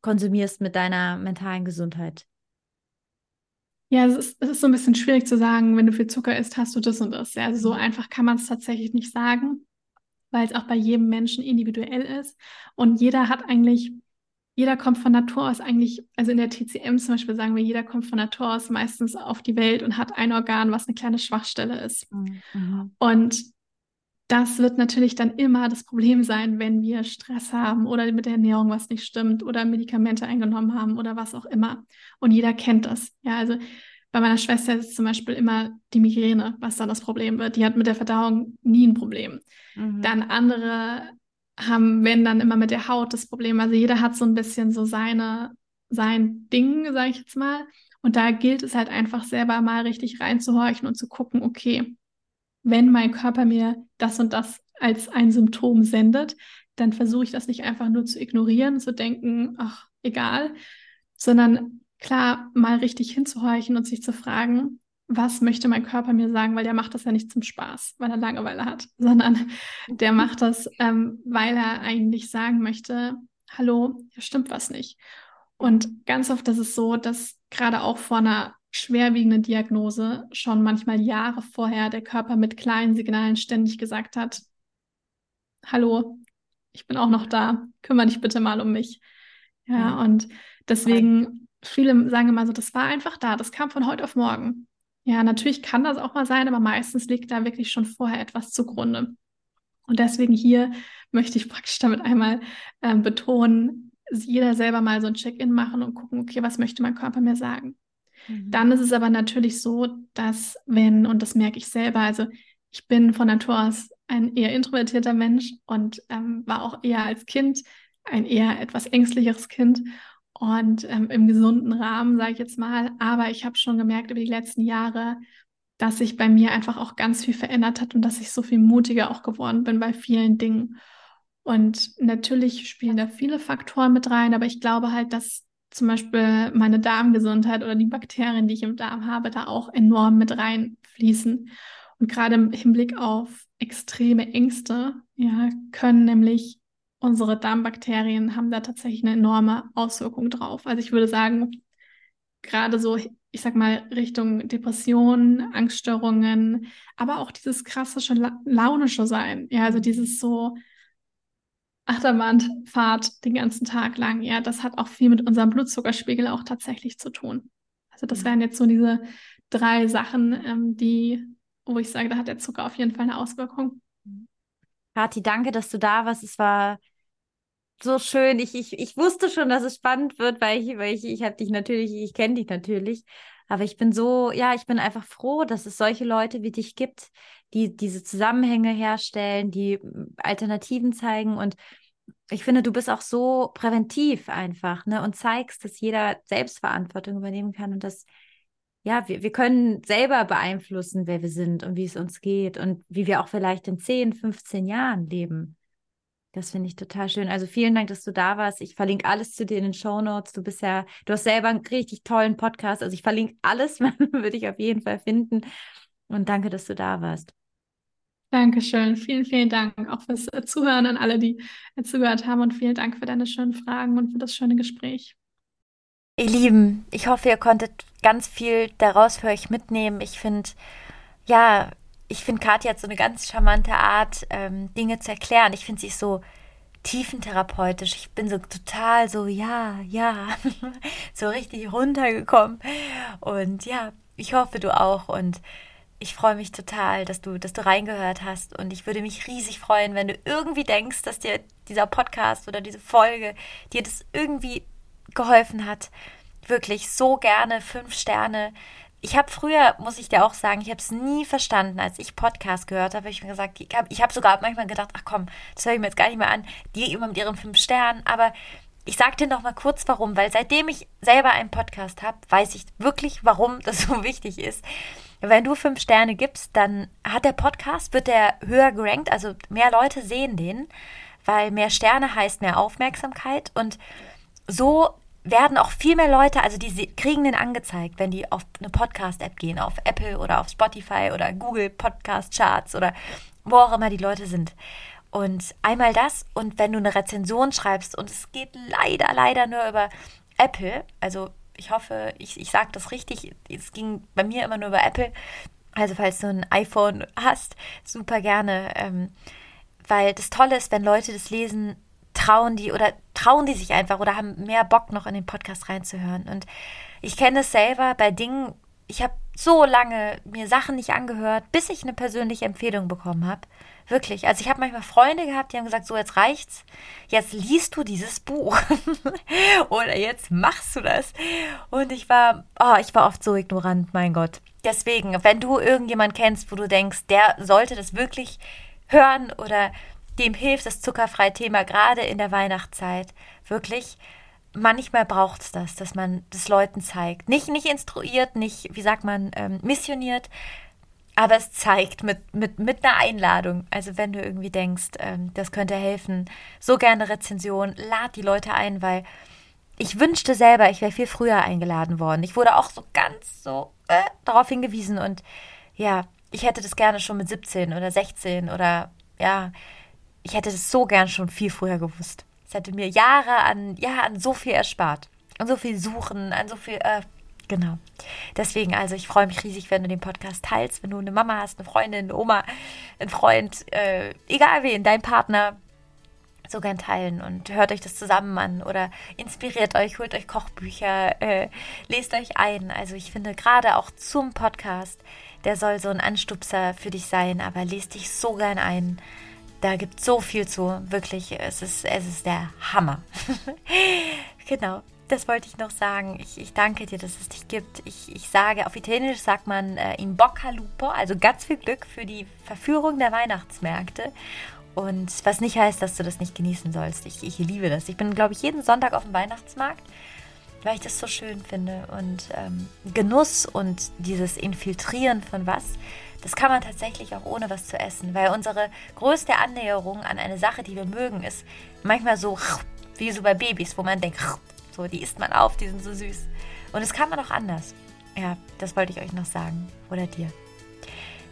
konsumierst mit deiner mentalen Gesundheit? Ja, es ist, es ist so ein bisschen schwierig zu sagen, wenn du viel Zucker isst, hast du das und das. Ja, also so mhm. einfach kann man es tatsächlich nicht sagen, weil es auch bei jedem Menschen individuell ist. Und jeder hat eigentlich, jeder kommt von Natur aus eigentlich, also in der TCM zum Beispiel sagen wir, jeder kommt von Natur aus meistens auf die Welt und hat ein Organ, was eine kleine Schwachstelle ist. Mhm. mhm. Und das wird natürlich dann immer das Problem sein, wenn wir Stress haben oder mit der Ernährung was nicht stimmt oder Medikamente eingenommen haben oder was auch immer. Und jeder kennt das. Ja, also bei meiner Schwester ist es zum Beispiel immer die Migräne, was dann das Problem wird. Die hat mit der Verdauung nie ein Problem. Mhm. Dann andere haben, wenn dann immer mit der Haut das Problem. Also jeder hat so ein bisschen so seine, sein Ding, sage ich jetzt mal. Und da gilt es halt einfach selber mal richtig reinzuhorchen und zu gucken, okay, wenn mein Körper mir das und das als ein Symptom sendet, dann versuche ich das nicht einfach nur zu ignorieren, zu denken, ach, egal, sondern klar mal richtig hinzuhorchen und sich zu fragen, was möchte mein Körper mir sagen, weil der macht das ja nicht zum Spaß, weil er Langeweile hat, (laughs) sondern der macht das, ähm, weil er eigentlich sagen möchte, hallo, hier stimmt was nicht. Und ganz oft ist es so, dass gerade auch vor einer schwerwiegende Diagnose schon manchmal Jahre vorher der Körper mit kleinen Signalen ständig gesagt hat, hallo, ich bin auch noch da, kümmere dich bitte mal um mich. Ja. und deswegen, viele sagen immer so, das war einfach da, das kam von heute auf morgen. Ja, natürlich kann das auch mal sein, aber meistens liegt da wirklich schon vorher etwas zugrunde. Und deswegen hier möchte ich praktisch damit einmal äh, betonen, jeder selber mal so ein Check-in machen und gucken, okay, was möchte mein Körper mir sagen? Mhm. Dann ist es aber natürlich so, dass wenn, und das merke ich selber, also ich bin von Natur aus ein eher introvertierter Mensch und ähm, war auch eher als Kind ein eher etwas ängstlicheres Kind und ähm, im gesunden Rahmen, sage ich jetzt mal. Aber ich habe schon gemerkt über die letzten Jahre, dass sich bei mir einfach auch ganz viel verändert hat und dass ich so viel mutiger auch geworden bin bei vielen Dingen. Und natürlich spielen da viele Faktoren mit rein, aber ich glaube halt, dass zum Beispiel meine Darmgesundheit oder die Bakterien, die ich im Darm habe, da auch enorm mit reinfließen. Und gerade im Hinblick auf extreme Ängste, ja, können nämlich unsere Darmbakterien haben da tatsächlich eine enorme Auswirkung drauf. Also ich würde sagen, gerade so, ich sag mal, Richtung Depressionen, Angststörungen, aber auch dieses krassische La launische Sein. Ja, also dieses so Achterbahnfahrt den ganzen Tag lang. Ja, das hat auch viel mit unserem Blutzuckerspiegel auch tatsächlich zu tun. Also das wären jetzt so diese drei Sachen, ähm, die, wo ich sage, da hat der Zucker auf jeden Fall eine Auswirkung. Kathi, danke, dass du da warst. Es war so schön. Ich, ich, ich wusste schon, dass es spannend wird, weil ich, weil ich, ich habe dich natürlich, ich kenne dich natürlich. Aber ich bin so, ja, ich bin einfach froh, dass es solche Leute wie dich gibt, die diese Zusammenhänge herstellen, die hm, Alternativen zeigen. Und ich finde, du bist auch so präventiv einfach, ne? Und zeigst, dass jeder Selbstverantwortung übernehmen kann und dass, ja, wir, wir können selber beeinflussen, wer wir sind und wie es uns geht und wie wir auch vielleicht in 10, 15 Jahren leben. Das finde ich total schön. Also vielen Dank, dass du da warst. Ich verlinke alles zu dir in den Show Notes. Du bist ja, du hast selber einen richtig tollen Podcast. Also ich verlinke alles, (laughs) würde ich auf jeden Fall finden. Und danke, dass du da warst. Dankeschön. Vielen, vielen Dank auch fürs äh, Zuhören an alle, die äh, zugehört haben. Und vielen Dank für deine schönen Fragen und für das schöne Gespräch. Ihr Lieben, ich hoffe, ihr konntet ganz viel daraus für euch mitnehmen. Ich finde, ja, ich finde, Katja hat so eine ganz charmante Art, ähm, Dinge zu erklären. Ich finde sie so tiefentherapeutisch. Ich bin so total so, ja, ja, (laughs) so richtig runtergekommen. Und ja, ich hoffe, du auch. Und ich freue mich total, dass du, dass du reingehört hast. Und ich würde mich riesig freuen, wenn du irgendwie denkst, dass dir dieser Podcast oder diese Folge dir das irgendwie geholfen hat. Wirklich so gerne fünf Sterne ich habe früher, muss ich dir auch sagen, ich habe es nie verstanden, als ich Podcast gehört habe, ich mir gesagt, ich habe hab sogar manchmal gedacht, ach komm, das höre ich mir jetzt gar nicht mehr an, die immer mit ihren fünf Sternen, aber ich sage dir noch mal kurz warum, weil seitdem ich selber einen Podcast habe, weiß ich wirklich, warum (laughs) das so wichtig ist. Wenn du fünf Sterne gibst, dann hat der Podcast, wird der höher gerankt, also mehr Leute sehen den, weil mehr Sterne heißt mehr Aufmerksamkeit. Und so werden auch viel mehr Leute, also die kriegen den angezeigt, wenn die auf eine Podcast-App gehen, auf Apple oder auf Spotify oder Google Podcast Charts oder wo auch immer die Leute sind. Und einmal das und wenn du eine Rezension schreibst und es geht leider, leider nur über Apple, also ich hoffe, ich, ich sage das richtig, es ging bei mir immer nur über Apple, also falls du ein iPhone hast, super gerne, ähm, weil das Tolle ist, wenn Leute das lesen, trauen die oder trauen die sich einfach oder haben mehr Bock noch in den Podcast reinzuhören. Und ich kenne es selber bei Dingen, ich habe so lange mir Sachen nicht angehört, bis ich eine persönliche Empfehlung bekommen habe. Wirklich. Also ich habe manchmal Freunde gehabt, die haben gesagt, so jetzt reicht's. Jetzt liest du dieses Buch. (laughs) Oder jetzt machst du das. Und ich war, oh, ich war oft so ignorant, mein Gott. Deswegen, wenn du irgendjemand kennst, wo du denkst, der sollte das wirklich hören oder dem hilft das zuckerfreie Thema gerade in der Weihnachtszeit wirklich. Manchmal braucht es das, dass man das Leuten zeigt. Nicht, nicht instruiert, nicht, wie sagt man, ähm, missioniert, aber es zeigt mit, mit, mit einer Einladung. Also wenn du irgendwie denkst, ähm, das könnte helfen, so gerne Rezension, lad die Leute ein, weil ich wünschte selber, ich wäre viel früher eingeladen worden. Ich wurde auch so ganz so äh, darauf hingewiesen und ja, ich hätte das gerne schon mit 17 oder 16 oder ja, ich hätte das so gern schon viel früher gewusst. Es hätte mir Jahre an, ja, an so viel erspart. An so viel Suchen, an so viel, äh, genau. Deswegen, also ich freue mich riesig, wenn du den Podcast teilst, wenn du eine Mama hast, eine Freundin, eine Oma, einen Freund, äh, egal wen, dein Partner, so gern teilen und hört euch das zusammen an oder inspiriert euch, holt euch Kochbücher, äh, lest euch ein. Also ich finde gerade auch zum Podcast, der soll so ein Anstupser für dich sein, aber lest dich so gern ein da gibt es so viel zu. Wirklich, es ist, es ist der Hammer. (laughs) genau. das wollte ich noch sagen. Ich, ich danke dir, dass es dich gibt. Ich, ich sage, auf Italienisch sagt man äh, in bocca lupo, also ganz viel Glück für die Verführung der Weihnachtsmärkte. Und was nicht heißt, dass du das nicht genießen sollst. Ich, ich liebe das. Ich bin, glaube ich, jeden Sonntag auf dem Weihnachtsmarkt, weil ich das so schön finde. Und ähm, Genuss und dieses Infiltrieren von was, das kann man tatsächlich auch ohne was zu essen. Weil unsere größte Annäherung an eine Sache, die wir mögen, ist manchmal so (laughs) wie so bei Babys, wo man denkt, (laughs) so, die isst man auf, die sind so süß. Und das kann man auch anders. Ja, das wollte ich euch noch sagen. Oder dir.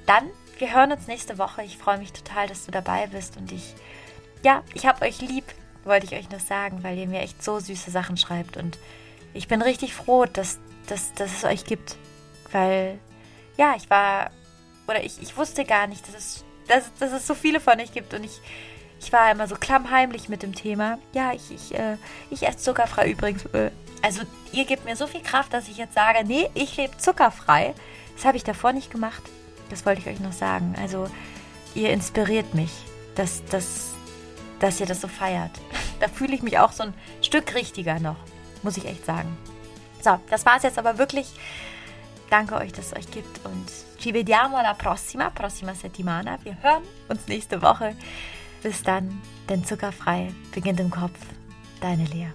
Dann wir hören uns nächste Woche. Ich freue mich total, dass du dabei bist und ich, ja, ich habe euch lieb, wollte ich euch noch sagen, weil ihr mir echt so süße Sachen schreibt und ich bin richtig froh, dass, dass, dass es euch gibt, weil, ja, ich war, oder ich, ich wusste gar nicht, dass es, dass, dass es so viele von euch gibt und ich, ich war immer so klammheimlich mit dem Thema. Ja, ich, ich, äh, ich esse zuckerfrei übrigens. Äh, also ihr gebt mir so viel Kraft, dass ich jetzt sage, nee, ich lebe zuckerfrei. Das habe ich davor nicht gemacht. Das wollte ich euch noch sagen. Also, ihr inspiriert mich, dass, dass, dass ihr das so feiert. (laughs) Da fühle ich mich auch so ein Stück richtiger noch, muss ich echt sagen. So, das war es jetzt aber wirklich. Danke euch, dass es euch gibt und ci vediamo alla prossima, prossima settimana. Wir hören uns nächste Woche. Bis dann, denn zuckerfrei beginnt im Kopf. Deine Lea.